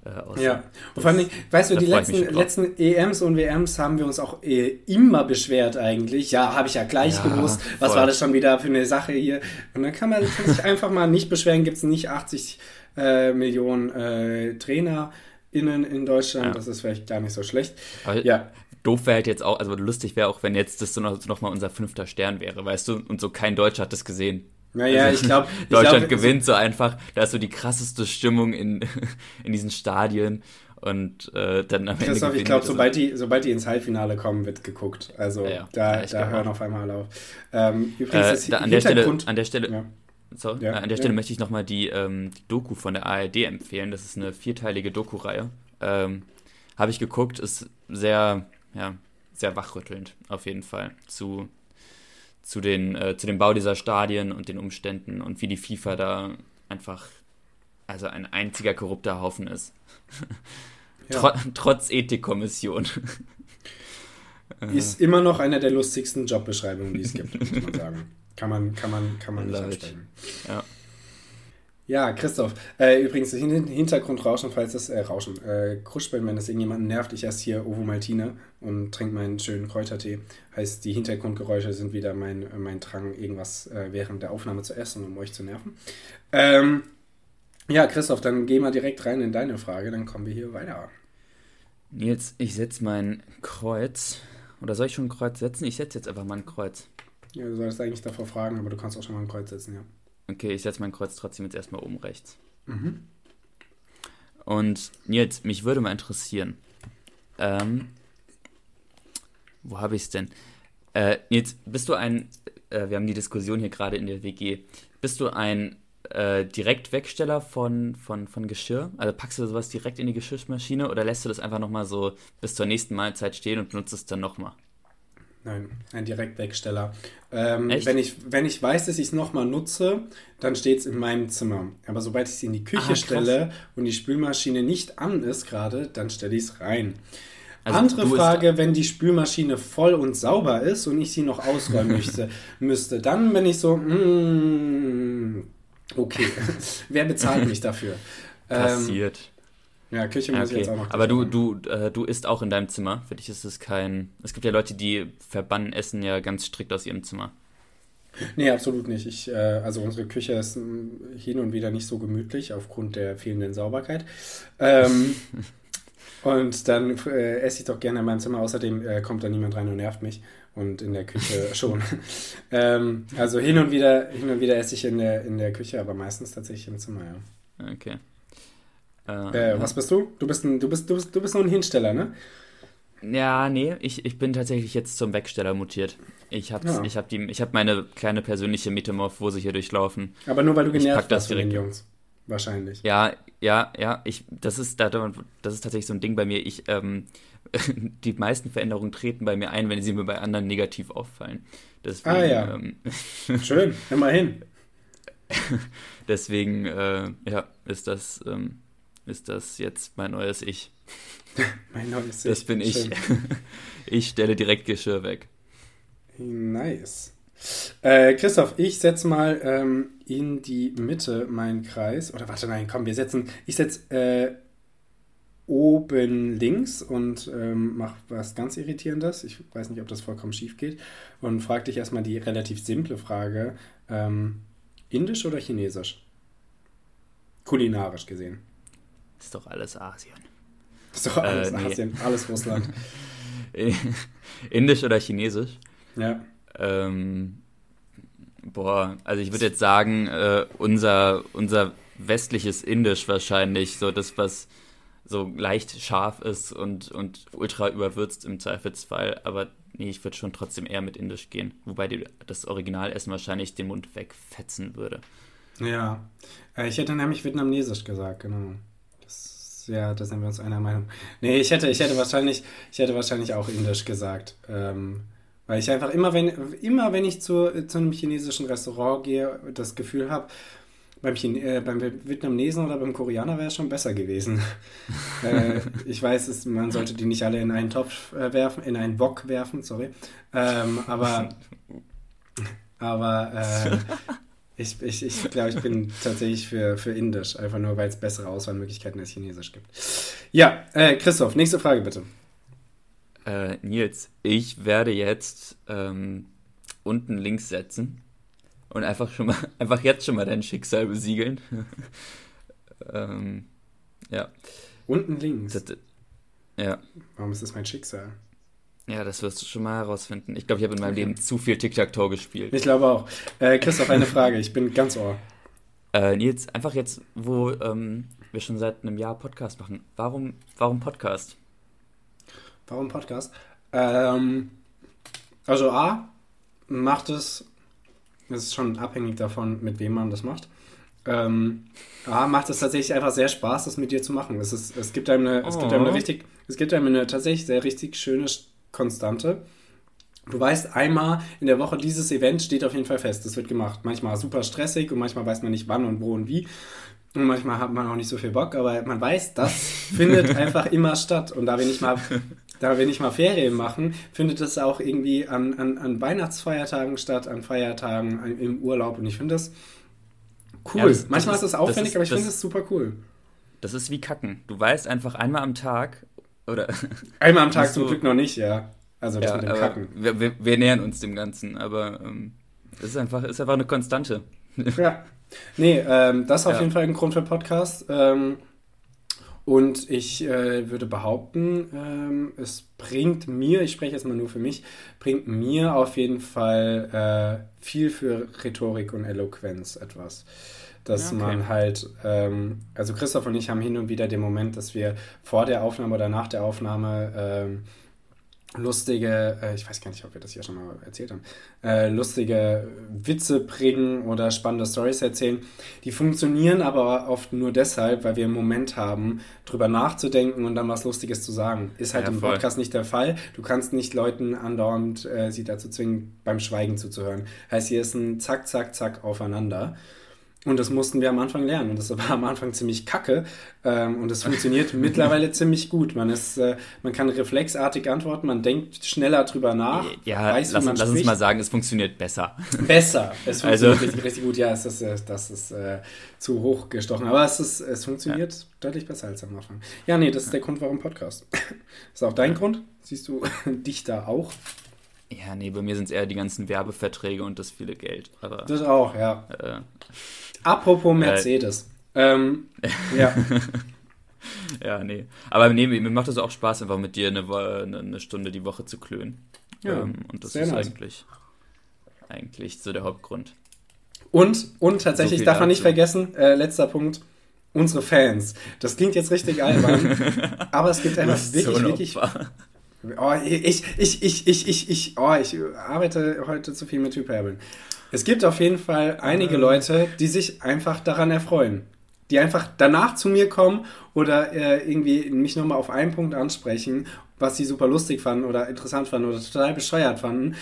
äh, Ja, und vor allem, weißt du, die letzten, letzten EMs und WMs haben wir uns auch äh, immer beschwert eigentlich. Ja, habe ich ja gleich ja, gewusst. Was voll. war das schon wieder für eine Sache hier? Und dann kann man sich <laughs> einfach mal nicht beschweren, gibt es nicht 80 äh, Millionen äh, TrainerInnen in Deutschland. Ja. Das ist vielleicht gar nicht so schlecht. Aber ja. Doof wäre halt jetzt auch, also lustig wäre auch, wenn jetzt das so noch, so noch unser fünfter Stern wäre, weißt du? Und so kein Deutscher hat das gesehen. Naja, also, ich glaube. <laughs> Deutschland glaub, gewinnt so einfach. Da ist so die krasseste Stimmung in, <laughs> in diesen Stadien. Und äh, dann am Ende. ich glaube, sobald die, sobald die ins Halbfinale kommen, wird geguckt. Also ja, da, ja, da hören auf einmal auf. Ähm, übrigens, äh, da, an, der Stelle, an der Stelle. Ja. So, ja, an der Stelle möchte ich nochmal die, ähm, die Doku von der ARD empfehlen. Das ist eine vierteilige Doku-Reihe. Ähm, Habe ich geguckt, ist sehr, ja, sehr wachrüttelnd, auf jeden Fall, zu, zu, den, äh, zu dem Bau dieser Stadien und den Umständen und wie die FIFA da einfach also ein einziger korrupter Haufen ist. <laughs> Ja. Tr trotz Ethikkommission. <laughs> Ist immer noch eine der lustigsten Jobbeschreibungen, die es gibt, muss man sagen. Kann man, kann man, kann man nicht abstellen. Ja. Ja, Christoph. Äh, übrigens, Hintergrundrauschen, falls das, äh, Rauschen, äh, Kruspeln, wenn das irgendjemanden nervt, ich esse hier Ovomaltine und trinke meinen schönen Kräutertee. Heißt, die Hintergrundgeräusche sind wieder mein, mein Drang, irgendwas äh, während der Aufnahme zu essen, um euch zu nerven. Ähm, ja, Christoph, dann gehen wir direkt rein in deine Frage, dann kommen wir hier weiter. Nils, ich setze mein Kreuz. Oder soll ich schon ein Kreuz setzen? Ich setze jetzt einfach mal ein Kreuz. Ja, du solltest eigentlich davor fragen, aber du kannst auch schon mal ein Kreuz setzen, ja. Okay, ich setze mein Kreuz trotzdem jetzt erstmal oben rechts. Mhm. Und Nils, mich würde mal interessieren. Ähm, wo habe ich es denn? Äh, Nils, bist du ein, äh, wir haben die Diskussion hier gerade in der WG, bist du ein äh, Direktwegsteller von, von, von Geschirr? Also packst du sowas direkt in die Geschirrmaschine oder lässt du das einfach nochmal so bis zur nächsten Mahlzeit stehen und benutzt es dann nochmal? Nein, ein Direktwegsteller. Ähm, wenn, ich, wenn ich weiß, dass ich es nochmal nutze, dann steht es in meinem Zimmer. Aber sobald ich es in die Küche ah, stelle und die Spülmaschine nicht an ist gerade, dann stelle ich es rein. Also Andere Frage, wenn die Spülmaschine voll und sauber ist und ich sie noch ausräumen <laughs> möchte, müsste, dann bin ich so, mm, Okay, <laughs> wer bezahlt mich dafür? Passiert. Ähm, ja, Küche muss okay. ich jetzt auch noch. Aber du, du, äh, du isst auch in deinem Zimmer. Für dich ist es kein. Es gibt ja Leute, die verbannen Essen ja ganz strikt aus ihrem Zimmer. Nee, absolut nicht. Ich, äh, also unsere Küche ist mm, hin und wieder nicht so gemütlich aufgrund der fehlenden Sauberkeit. Ähm, <laughs> und dann äh, esse ich doch gerne in meinem Zimmer. Außerdem äh, kommt da niemand rein und nervt mich und in der Küche <laughs> schon. ähm, also hin und wieder, hin und wieder esse ich in der, in der Küche, aber meistens tatsächlich im Zimmer, ja. Okay. Äh, äh, was bist du? Du bist, ein, du, bist, du, bist, du bist nur ein Hinsteller, ne? Ja, nee, ich, ich bin tatsächlich jetzt zum Wegsteller mutiert. Ich habe ja. ich hab hab meine kleine persönliche Metamorphose hier durchlaufen. Aber nur weil du genervt bist von den Jungs. Wahrscheinlich. Ja, ja, ja. Ich, das, ist, das ist tatsächlich so ein Ding bei mir. Ich, ähm, <laughs> die meisten Veränderungen treten bei mir ein, wenn sie mir bei anderen negativ auffallen. Deswegen, ah ja. Ähm, <laughs> Schön, immerhin. <laughs> Deswegen, äh, ja, ist das, ähm, ist das jetzt mein neues Ich. <laughs> mein neues Ich. Das bin ich. <laughs> ich stelle direkt Geschirr weg. Nice. Äh, Christoph, ich setze mal ähm, in die Mitte meinen Kreis. Oder warte, nein, komm, wir setzen. Ich setze äh, oben links und ähm, mache was ganz Irritierendes. Ich weiß nicht, ob das vollkommen schief geht. Und frag dich erstmal die relativ simple Frage: ähm, Indisch oder Chinesisch? Kulinarisch gesehen. Ist doch alles Asien. Ist doch alles äh, nee. Asien, alles Russland. <laughs> Indisch oder Chinesisch? Ja. Ähm, boah, also ich würde jetzt sagen, äh, unser, unser westliches Indisch wahrscheinlich, so das, was so leicht scharf ist und, und ultra überwürzt im Zweifelsfall. Aber nee, ich würde schon trotzdem eher mit Indisch gehen. Wobei die, das Originalessen wahrscheinlich den Mund wegfetzen würde. Ja, äh, ich hätte nämlich Vietnamesisch gesagt, genau. Das, ja, da sind wir uns einer Meinung. Nee, ich hätte, ich hätte wahrscheinlich, ich hätte wahrscheinlich auch Indisch gesagt. Ähm, weil ich einfach immer, wenn, immer wenn ich zu, zu einem chinesischen Restaurant gehe, das Gefühl habe, beim, äh, beim Vietnamesen oder beim Koreaner wäre es schon besser gewesen. <laughs> äh, ich weiß, es, man sollte die nicht alle in einen Topf äh, werfen, in einen Wok werfen, sorry. Ähm, aber aber <laughs> ich, ich, ich glaube, ich bin <laughs> tatsächlich für, für Indisch, einfach nur, weil es bessere Auswahlmöglichkeiten als Chinesisch gibt. Ja, äh, Christoph, nächste Frage bitte. Äh, Nils, ich werde jetzt ähm, unten links setzen und einfach schon mal, <laughs> einfach jetzt schon mal dein Schicksal besiegeln. <laughs> ähm, ja. Unten links. Das, ja. Warum ist das mein Schicksal? Ja, das wirst du schon mal herausfinden. Ich glaube, ich habe in meinem okay. Leben zu viel Tic-Tac-Toe gespielt. Ich glaube auch. Äh, Christoph, eine Frage. Ich bin ganz ohr. Äh, Nils, einfach jetzt, wo ähm, wir schon seit einem Jahr Podcast machen. Warum, warum Podcast? Warum Podcast? Ähm, also A, macht es es ist schon abhängig davon, mit wem man das macht. Ähm, ja, macht es tatsächlich einfach sehr Spaß, das mit dir zu machen. Es, ist, es, gibt einem eine, oh. es gibt einem eine oh. richtig, es gibt einem eine tatsächlich sehr richtig schöne Konstante. Du weißt einmal in der Woche, dieses Event steht auf jeden Fall fest. Das wird gemacht. Manchmal super stressig und manchmal weiß man nicht wann und wo und wie. Und manchmal hat man auch nicht so viel Bock, aber man weiß, das <laughs> findet einfach immer statt. Und da wir nicht mal, da wir nicht mal Ferien machen, findet es auch irgendwie an, an, an Weihnachtsfeiertagen statt, an Feiertagen, an, im Urlaub. Und ich finde das cool. Ja, das, manchmal das ist es aufwendig, ist, aber ich finde es super cool. Das ist wie Kacken. Du weißt einfach einmal am Tag oder. Einmal am Tag zum Glück noch nicht, ja. Also das ja, mit dem Kacken. Wir, wir, wir, nähern uns dem Ganzen, aber ähm, es ist einfach, ist einfach eine Konstante. <laughs> Ja. Nee, ähm, das ist auf ja. jeden Fall ein Grund für Podcast. Ähm, und ich äh, würde behaupten, ähm, es bringt mir, ich spreche jetzt mal nur für mich, bringt mir auf jeden Fall äh, viel für Rhetorik und Eloquenz etwas. Dass okay. man halt, ähm, also Christoph und ich haben hin und wieder den Moment, dass wir vor der Aufnahme oder nach der Aufnahme ähm, lustige, äh, ich weiß gar nicht, ob wir das hier schon mal erzählt haben, äh, lustige Witze bringen oder spannende Stories erzählen. Die funktionieren aber oft nur deshalb, weil wir einen Moment haben, drüber nachzudenken und dann was Lustiges zu sagen. Ist halt ja, im Podcast nicht der Fall. Du kannst nicht Leuten andauernd äh, sie dazu zwingen, beim Schweigen zuzuhören. Heißt, hier ist ein Zack, Zack, Zack aufeinander. Und das mussten wir am Anfang lernen. Und das war am Anfang ziemlich kacke. Ähm, und das funktioniert <laughs> mittlerweile ziemlich gut. Man, ist, äh, man kann reflexartig antworten, man denkt schneller drüber nach. Ja, weiß, lass, lass uns mal sagen, es funktioniert besser. <laughs> Besser. Es also funktioniert also. richtig, richtig gut. Ja, es ist, äh, das ist äh, zu hoch gestochen. Aber es, ist, es funktioniert ja. deutlich besser als am Anfang. Ja, nee, das ist der Grund, warum Podcast. <laughs> ist auch dein Grund? Siehst du dich da auch? Ja, nee, bei mir sind es eher die ganzen Werbeverträge und das viele Geld. Aber, das auch, ja. Äh, Apropos Mercedes. Äh, ähm, <laughs> ja. ja, nee. Aber nee, mir macht es auch Spaß, einfach mit dir eine, eine, Stunde die Woche zu klönen. Ja, ähm, und das ist nice. eigentlich, eigentlich so der Hauptgrund. Und, und tatsächlich so darf man nicht vergessen, äh, letzter Punkt, unsere Fans. Das klingt jetzt richtig albern, <laughs> aber es gibt einfach wirklich, so wirklich. Oh, ich, ich, ich, ich, ich, ich, oh, ich arbeite heute zu viel mit Hyperbeln. Es gibt auf jeden Fall einige Leute, die sich einfach daran erfreuen. Die einfach danach zu mir kommen oder äh, irgendwie mich nochmal auf einen Punkt ansprechen, was sie super lustig fanden oder interessant fanden oder total bescheuert fanden.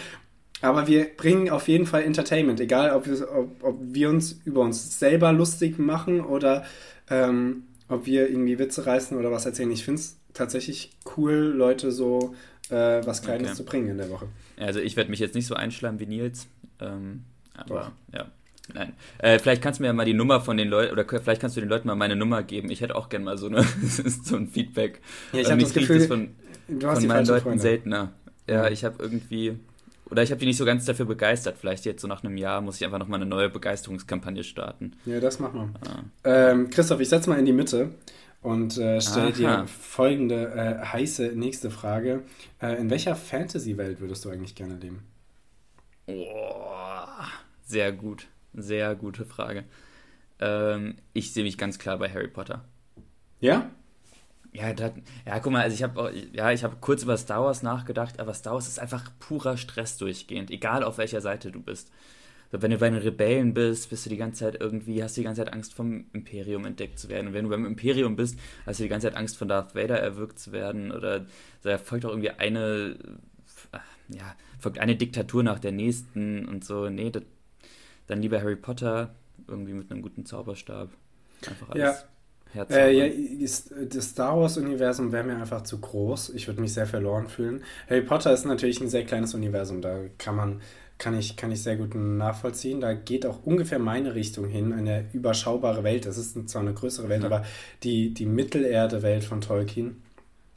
Aber wir bringen auf jeden Fall Entertainment, egal ob wir, ob, ob wir uns über uns selber lustig machen oder ähm, ob wir irgendwie Witze reißen oder was erzählen. Ich finde es tatsächlich cool, Leute so äh, was Kleines okay. zu bringen in der Woche. Also ich werde mich jetzt nicht so einschleimen wie Nils. Ähm, aber Doch. ja. Nein. Äh, vielleicht kannst du mir ja mal die Nummer von den Leuten, oder vielleicht kannst du den Leuten mal meine Nummer geben. Ich hätte auch gerne mal so, eine, <laughs> so ein Feedback. Ja, ich habe das Gefühl, das von, du hast von meinen Leuten Freunde. seltener. Ja, ja. ich habe irgendwie, oder ich habe die nicht so ganz dafür begeistert. Vielleicht jetzt so nach einem Jahr muss ich einfach nochmal eine neue Begeisterungskampagne starten. Ja, das machen wir. Ah. Ähm, Christoph, ich setze mal in die Mitte und äh, stelle dir folgende äh, heiße nächste Frage. Äh, in welcher Fantasy-Welt würdest du eigentlich gerne leben? Oh. Sehr gut. Sehr gute Frage. Ähm, ich sehe mich ganz klar bei Harry Potter. Ja? Ja, das, ja, guck mal, also ich habe ja, ich habe kurz über Star Wars nachgedacht, aber Star Wars ist einfach purer Stress durchgehend, egal auf welcher Seite du bist. Wenn du bei den Rebellen bist, bist du die ganze Zeit irgendwie, hast du die ganze Zeit Angst vom Imperium entdeckt zu werden. Und wenn du beim Imperium bist, hast du die ganze Zeit Angst von Darth Vader erwürgt zu werden oder da folgt auch irgendwie eine, ja, folgt eine Diktatur nach der nächsten und so. Nee, das, dann lieber Harry Potter, irgendwie mit einem guten Zauberstab. Einfach alles. Ja. Äh, ja, das Star Wars-Universum wäre mir einfach zu groß. Ich würde mich sehr verloren fühlen. Harry Potter ist natürlich ein sehr kleines Universum. Da kann man, kann ich, kann ich sehr gut nachvollziehen. Da geht auch ungefähr meine Richtung hin, eine überschaubare Welt. Das ist zwar eine größere Welt, ja. aber die, die Mittelerde-Welt von Tolkien.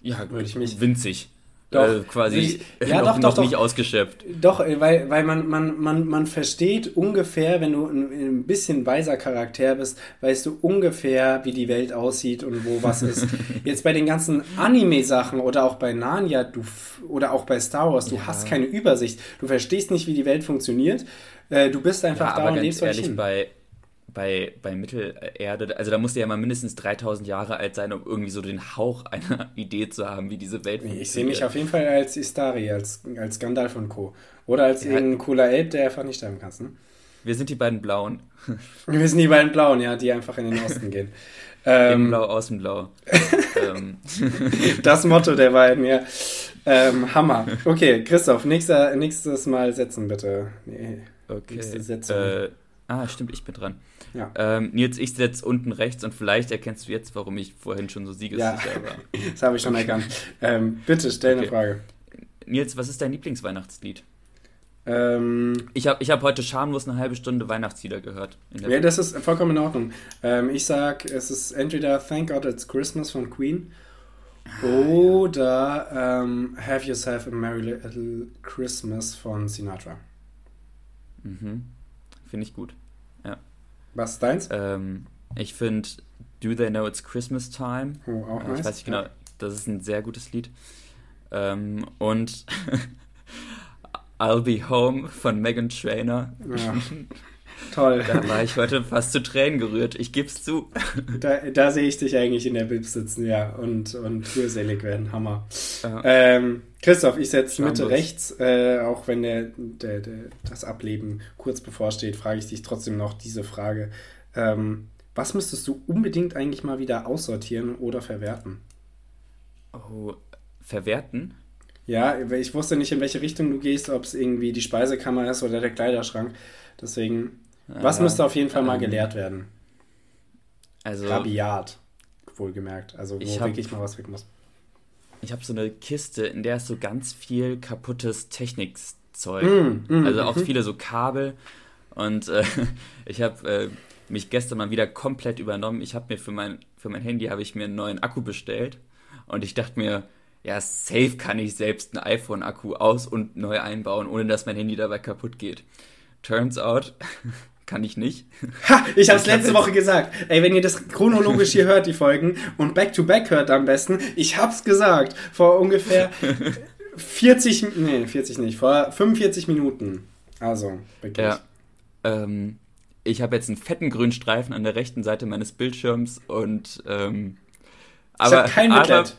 Ja, würde ich mich. Winzig. Doch, äh, quasi ich, <laughs> ja, noch, doch, noch doch, nicht ausgeschöpft. Doch, äh, weil, weil man, man, man, man versteht ungefähr, wenn du ein, ein bisschen weiser Charakter bist, weißt du ungefähr, wie die Welt aussieht und wo was ist. <laughs> Jetzt bei den ganzen Anime-Sachen oder auch bei Narnia du, oder auch bei Star Wars, du ja. hast keine Übersicht. Du verstehst nicht, wie die Welt funktioniert. Äh, du bist einfach ja, da und lebst ehrlich, hin. bei bei, bei Mittelerde, also da musste ja mal mindestens 3000 Jahre alt sein, um irgendwie so den Hauch <laughs> einer Idee zu haben, wie diese Welt funktioniert. Ich sehe mich auf jeden Fall als Istari, als, als Gandalf und Co. Oder als ja. irgendein cooler Elb, der einfach nicht sterben kannst. Ne? Wir sind die beiden Blauen. <laughs> Wir sind die beiden Blauen, ja, die einfach in den Osten gehen. <laughs> Ähm, Blau, außen Blau. ähm. Das Motto der beiden, ja. Ähm, Hammer. Okay, Christoph, nächster, nächstes Mal setzen bitte. Nee, okay. Äh, ah, stimmt, ich bin dran. Ja. Ähm, Nils, ich setze unten rechts und vielleicht erkennst du jetzt, warum ich vorhin schon so siegessicher ja. war. <laughs> das habe ich schon erkannt. Ähm, bitte, stell okay. eine Frage. Nils, was ist dein Lieblingsweihnachtslied? Ähm, ich habe ich hab heute schamlos eine halbe Stunde Weihnachtslieder gehört. ja, das ist vollkommen in Ordnung. Ähm, ich sag, es ist entweder Thank God It's Christmas von Queen ah, oder ja. ähm, Have Yourself a Merry Little Christmas von Sinatra. Mhm. Finde ich gut. Was ist deins? Ähm, ich finde Do They Know It's Christmas Time. Oh, auch nice. Ich weiß nicht genau, das ist ein sehr gutes Lied. Ähm, und <laughs> I'll Be Home von Megan Trainer. Ja. <laughs> Toll. Da war ich heute fast zu Tränen gerührt. Ich geb's zu. Da, da sehe ich dich eigentlich in der Bib sitzen, ja, und, und rührselig werden. Hammer. Ja. Ähm, Christoph, ich setze Mitte rechts, äh, auch wenn der, der, der, das Ableben kurz bevorsteht, frage ich dich trotzdem noch diese Frage. Ähm, was müsstest du unbedingt eigentlich mal wieder aussortieren oder verwerten? Oh, verwerten? Ja, ich wusste nicht, in welche Richtung du gehst, ob es irgendwie die Speisekammer ist oder der Kleiderschrank. Deswegen, ja, was müsste auf jeden Fall mal ähm, geleert werden? Also. Rabiat, wohlgemerkt. Also, wo hab, wirklich mal was weg muss. Ich habe so eine Kiste, in der ist so ganz viel kaputtes Technikzeug. Mm, mm, also auch mm. viele so Kabel. Und äh, <laughs> ich habe äh, mich gestern mal wieder komplett übernommen. Ich habe mir für mein, für mein Handy habe ich mir einen neuen Akku bestellt. Und ich dachte mir, ja, safe kann ich selbst einen iPhone-Akku aus- und neu einbauen, ohne dass mein Handy dabei kaputt geht. Turns out, <laughs> kann ich nicht. <laughs> Ha, ich hab's ich letzte Woche gesagt. Ey, wenn ihr das chronologisch hier hört, die Folgen, und back-to-back -back hört am besten, ich hab's gesagt. Vor ungefähr <laughs> 40, nee, 40 nicht, vor 45 Minuten. Also, wirklich. Ja. Ähm, ich habe jetzt einen fetten grünen Streifen an der rechten Seite meines Bildschirms und ähm, aber, ich hab kein Mitleid.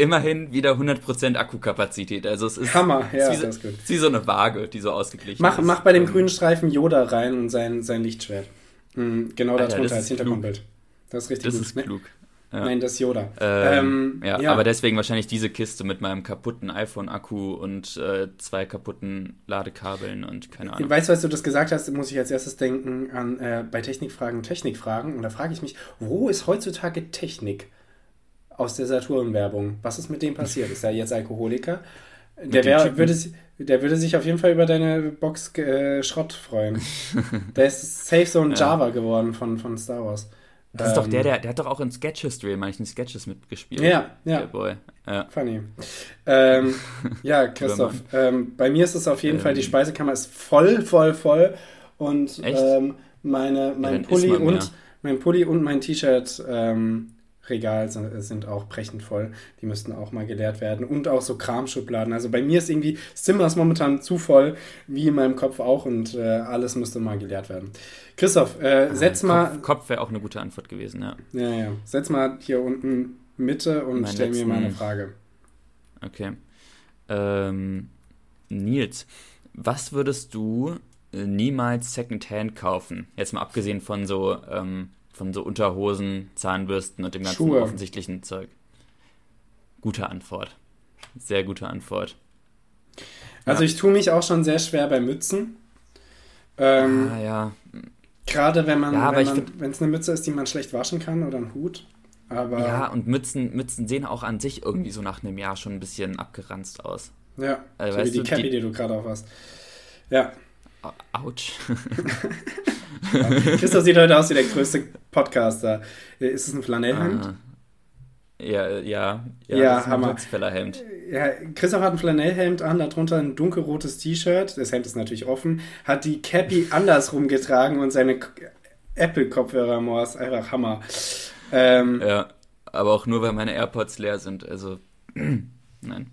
Immerhin wieder 100% Akkukapazität. Also es ist, Hammer, ja, ist wie, das ist gut. ist wie so eine Waage, die so ausgeglichen mach, ist. Mach bei dem ähm, grünen Streifen Yoda rein und sein, sein Lichtschwert. Mhm, genau Alter, darunter als Hintergrundbild. Das ist richtig das gut. ist klug. Ja. Nein, das ist Yoda. Ähm, ähm, ja, ja, aber deswegen wahrscheinlich diese Kiste mit meinem kaputten iPhone-Akku und äh, zwei kaputten Ladekabeln und keine Ahnung. Weißt du, als du das gesagt hast, muss ich als erstes denken an äh, bei Technikfragen Technikfragen. Und da frage ich mich, wo ist heutzutage Technik? Aus der Saturn-Werbung. Was ist mit dem passiert? Ist er jetzt Alkoholiker? Der, wär, würde, der würde sich auf jeden Fall über deine Box äh, Schrott freuen. <laughs> der ist safe so ein ja. Java geworden von, von Star Wars. Das ähm, ist doch der, ähm, der, der hat doch auch in Sketch History manchen Sketches mitgespielt. Ja, ja. Der Boy. Ja. Funny. Ähm, <laughs> ja, Christoph, ähm, bei mir ist es auf jeden Fall, die ähm. Speisekammer ist voll, voll, voll. Und ähm, meine, mein, ja, Pulli und, mein Pulli und mein T-Shirt ähm, Regal sind auch brechend voll. Die müssten auch mal geleert werden. Und auch so Kramschubladen. Also bei mir ist irgendwie, das Zimmer ist momentan zu voll, wie in meinem Kopf auch. Und äh, alles müsste mal geleert werden. Christoph, äh, setz mal. Kopf, Kopf wäre auch eine gute Antwort gewesen, ja. Ja, ja. Setz mal hier unten Mitte und mein stell letzten... mir mal eine Frage. Okay. Ähm, Nils, was würdest du äh, niemals Secondhand kaufen? Jetzt mal abgesehen von so ähm, von so Unterhosen, Zahnbürsten und dem ganzen Schuhe. offensichtlichen Zeug. Gute Antwort. Sehr gute Antwort. Also ja. ich tue mich auch schon sehr schwer bei Mützen. Ähm, ah, ja. Gerade wenn man, ja, wenn es eine Mütze ist, die man schlecht waschen kann oder ein Hut. Aber ja, und Mützen, Mützen sehen auch an sich irgendwie so nach einem Jahr schon ein bisschen abgeranzt aus. Ja, also, so wie die du, Cappy, die, die du gerade auf hast. Ja. Autsch. <laughs> <laughs> <laughs> Christoph sieht heute aus wie der größte Podcaster. Ist es ein Flanellhemd? Ah. Ja, ja, ja, ja das Hammer. Hemd. Ja, Christoph hat ein Flanellhemd an, darunter ein dunkelrotes T-Shirt. Das Hemd ist natürlich offen. Hat die Cappy <laughs> andersrum getragen und seine Apple-Kopfhörer. Ist einfach Hammer. Ähm, ja, aber auch nur, weil meine AirPods leer sind. Also, <clears throat> nein.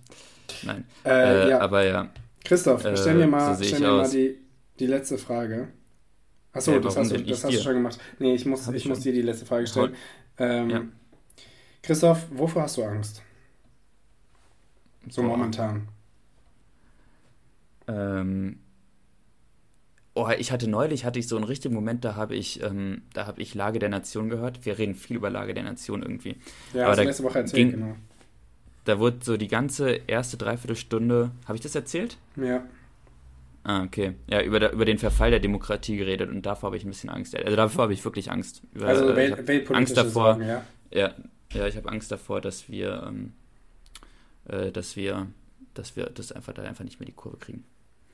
Nein. Äh, äh, ja. Aber ja. Christoph, stell mir mal, so stell mir mal die, die letzte Frage. Achso, äh, das, hast, du, das hast du schon gemacht. Nee, ich muss, ich, muss dir die letzte Frage stellen. Ähm, ja. Christoph, wovor hast du Angst? So Boah. momentan. Ähm, Oh, ich hatte neulich, hatte ich so einen richtigen Moment, da habe ich, ähm, da habe ich Lage der Nation gehört. Wir reden viel über Lage der Nation irgendwie. Ja, Aber das letzte Woche erzählt, ging, genau. Da wurde so die ganze erste Dreiviertelstunde, habe ich das erzählt? Ja. Ah, okay. Ja, über, der, über den Verfall der Demokratie geredet und davor habe ich ein bisschen Angst. Also davor habe ich wirklich Angst. Über, also äh, Welt, Angst davor. Sorgen, ja. ja. Ja, ich habe Angst davor, dass wir, ähm, äh, dass wir, dass wir das einfach da einfach nicht mehr die Kurve kriegen.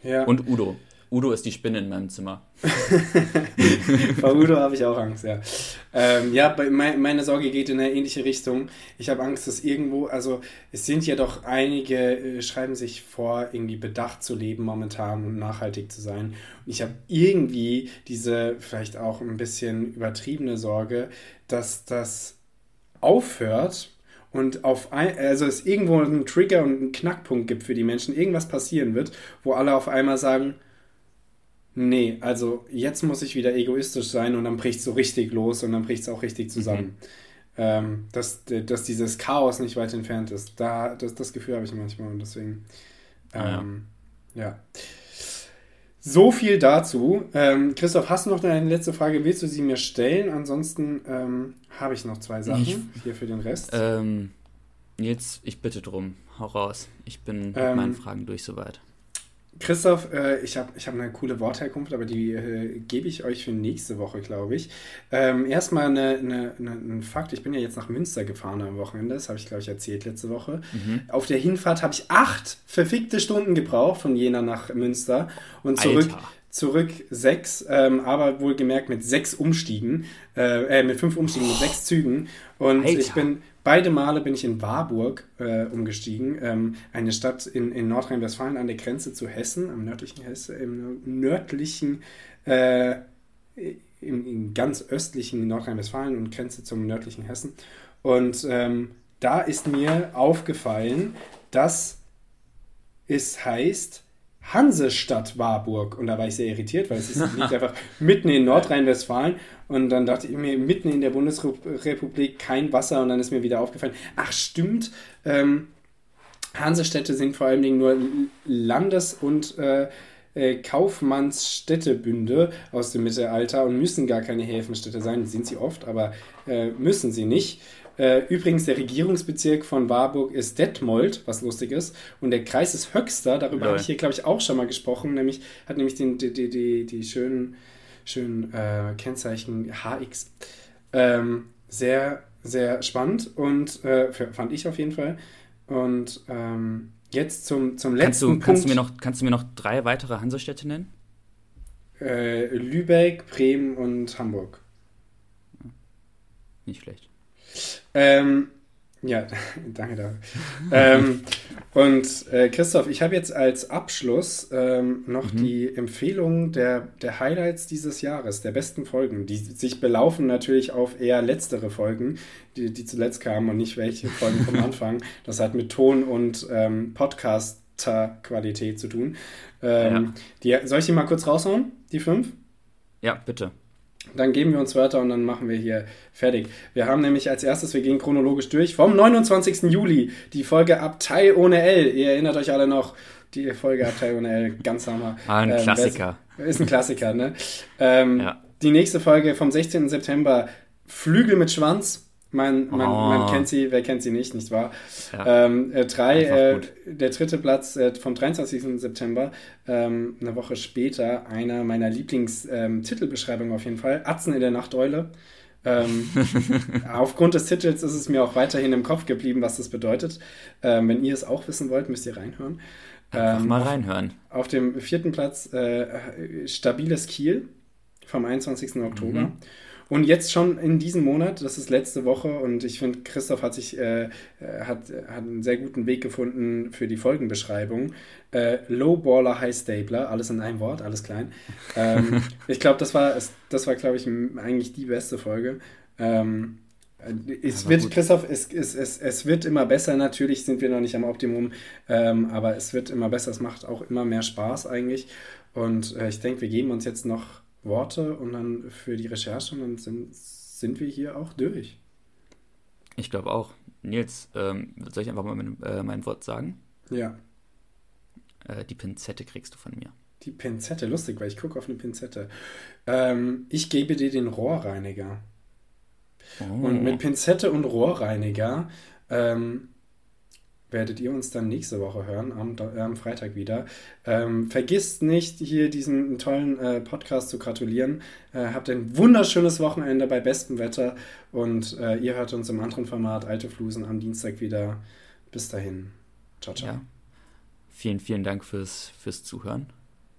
Ja. Und Udo. Udo ist die Spinne in meinem Zimmer. <laughs> Vor Udo habe ich auch Angst, ja. Ähm, ja, meine Sorge geht in eine ähnliche Richtung. Ich habe Angst, dass irgendwo, also es sind ja doch einige, äh, schreiben sich vor, irgendwie bedacht zu leben momentan und nachhaltig zu sein. Und ich habe irgendwie diese vielleicht auch ein bisschen übertriebene Sorge, dass das aufhört und auf ein, also es irgendwo einen Trigger und einen Knackpunkt gibt für die Menschen, irgendwas passieren wird, wo alle auf einmal sagen, nee, also jetzt muss ich wieder egoistisch sein und dann bricht es so richtig los und dann bricht es auch richtig zusammen. Mhm. Ähm, dass, dass dieses Chaos nicht weit entfernt ist. Da, das, das Gefühl habe ich manchmal und deswegen, ähm, ja. ja. So viel dazu. Ähm, Christoph, hast du noch eine letzte Frage? Willst du sie mir stellen? Ansonsten ähm, habe ich noch zwei Sachen ich, hier für den Rest. Ähm, jetzt, ich bitte drum. Hau raus. Ich bin mit meinen ähm, Fragen durch soweit. Christoph, äh, ich habe ich hab eine coole Wortherkunft, aber die äh, gebe ich euch für nächste Woche, glaube ich. Ähm, erstmal eine, eine, eine, ein Fakt. Ich bin ja jetzt nach Münster gefahren am Wochenende. Das habe ich, glaube ich, erzählt letzte Woche. Mhm. Auf der Hinfahrt habe ich acht verfickte Stunden gebraucht von Jena nach Münster und zurück. Alter. Zurück sechs, ähm, aber wohlgemerkt mit sechs Umstiegen, äh, äh mit fünf Umstiegen, mit sechs Zügen. Und Alter. ich bin, Beide Male bin ich in Warburg äh, umgestiegen, ähm, eine Stadt in, in Nordrhein-Westfalen an der Grenze zu Hessen, am nördlichen Hessen, im nördlichen, äh, im, im, ganz östlichen Nordrhein-Westfalen und Grenze zum nördlichen Hessen. Und ähm, da ist mir aufgefallen, dass es heißt Hansestadt Warburg. Und da war ich sehr irritiert, weil es <laughs> liegt einfach mitten in Nordrhein-Westfalen. Und dann dachte ich mir, mitten in der Bundesrepublik kein Wasser. Und dann ist mir wieder aufgefallen, ach stimmt, ähm, Hansestädte sind vor allen Dingen nur Landes- und äh, äh, Kaufmannsstädtebünde aus dem Mittelalter und müssen gar keine Häfenstädte sein. Sind sie oft, aber äh, müssen sie nicht. Äh, übrigens, der Regierungsbezirk von Warburg ist Detmold, was lustig ist. Und der Kreis ist Höxter, darüber habe ich hier, glaube ich, auch schon mal gesprochen. Nämlich hat nämlich den, die, die, die, die schönen, schönen äh, Kennzeichen HX. Ähm, sehr, sehr spannend und äh, fand ich auf jeden Fall. Und ähm, jetzt zum, zum letzten kannst du, Punkt. Kannst du, mir noch, kannst du mir noch drei weitere Hansestädte nennen? Äh, Lübeck, Bremen und Hamburg. Nicht schlecht. Ähm, ja, <laughs> danke dafür. ähm, und äh, Christoph, ich habe jetzt als Abschluss ähm, noch mhm. die Empfehlung der, der Highlights dieses Jahres, der besten Folgen, die sich belaufen natürlich auf eher letztere Folgen, die, die zuletzt kamen und nicht welche Folgen vom <laughs> Anfang. Das hat mit Ton und ähm, Podcaster-Qualität zu tun. Ähm, ja. die, soll ich die mal kurz raushauen, die fünf? Ja, bitte. Dann geben wir uns Wörter und dann machen wir hier fertig. Wir haben nämlich als erstes, wir gehen chronologisch durch, vom 29. Juli die Folge Abtei ohne L. Ihr erinnert euch alle noch, die Folge Abtei ohne L, ganz hammer. Ah, ein ähm, Klassiker. Ist ein Klassiker, ne? Ähm, ja. Die nächste Folge vom 16. September, Flügel mit Schwanz. Man, man, oh. man kennt sie, wer kennt sie nicht, nicht wahr? Ja. Ähm, äh, drei, äh, der dritte Platz äh, vom 23. September, ähm, eine Woche später, einer meiner Lieblingstitelbeschreibungen ähm, auf jeden Fall, Atzen in der Nachteule. Ähm, <laughs> aufgrund des Titels ist es mir auch weiterhin im Kopf geblieben, was das bedeutet. Ähm, wenn ihr es auch wissen wollt, müsst ihr reinhören. Einfach ähm, mal reinhören. Auf, auf, dem vierten Platz äh, Stabiles Kiel vom 21. Oktober. Mhm. Und jetzt schon in diesem Monat, das ist letzte Woche, und ich finde, Christoph hat sich äh, äh, hat, hat einen sehr guten Weg gefunden für die Folgenbeschreibung. Äh, Lowballer High Stapler, alles in einem Wort, alles klein. Ähm, <laughs> ich glaube, das war, das war, glaube ich, eigentlich die beste Folge. Ähm, es wird. Christoph, es, es, es, es wird immer besser. Natürlich sind wir noch nicht am Optimum, ähm, aber es wird immer besser. Es macht auch immer mehr Spaß eigentlich. Und äh, ich denke, wir geben uns jetzt noch Worte und dann für die Recherche und dann sind, sind wir hier auch durch. Ich glaube auch. Nils, ähm, soll ich einfach mal mein, äh, mein Wort sagen? Ja. Äh, die Pinzette kriegst du von mir. Die Pinzette, lustig, weil ich gucke auf eine Pinzette. Ähm, ich gebe dir den Rohrreiniger. Oh. Und mit Pinzette und Rohrreiniger ähm, werdet ihr uns dann nächste Woche hören, am, äh, am Freitag wieder. Ähm, vergisst nicht, hier diesen tollen äh, Podcast zu gratulieren. Äh, habt ein wunderschönes Wochenende bei bestem Wetter und äh, ihr hört uns im anderen Format Alte Flusen am Dienstag wieder. Bis dahin. Ciao, ciao. Ja. Vielen, vielen Dank fürs, fürs Zuhören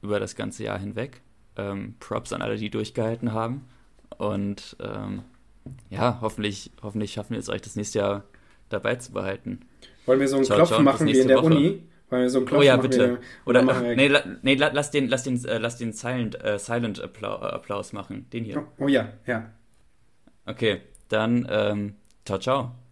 über das ganze Jahr hinweg. Ähm, Props an alle, die durchgehalten haben. Und ähm, ja, hoffentlich, hoffentlich schaffen wir es euch das nächste Jahr dabei zu behalten. Wollen wir so einen ciao, Klopfen ciao, machen wie in der Woche. Uni? Wollen wir so einen Klopfen oh ja, bitte. Oder, oder nee, la, nee, lass den, lass den, äh, lass den Silent, äh, Silent Applaus, Applaus machen. Den hier. Oh, oh, ja, ja. Okay, dann ähm, ciao, ciao.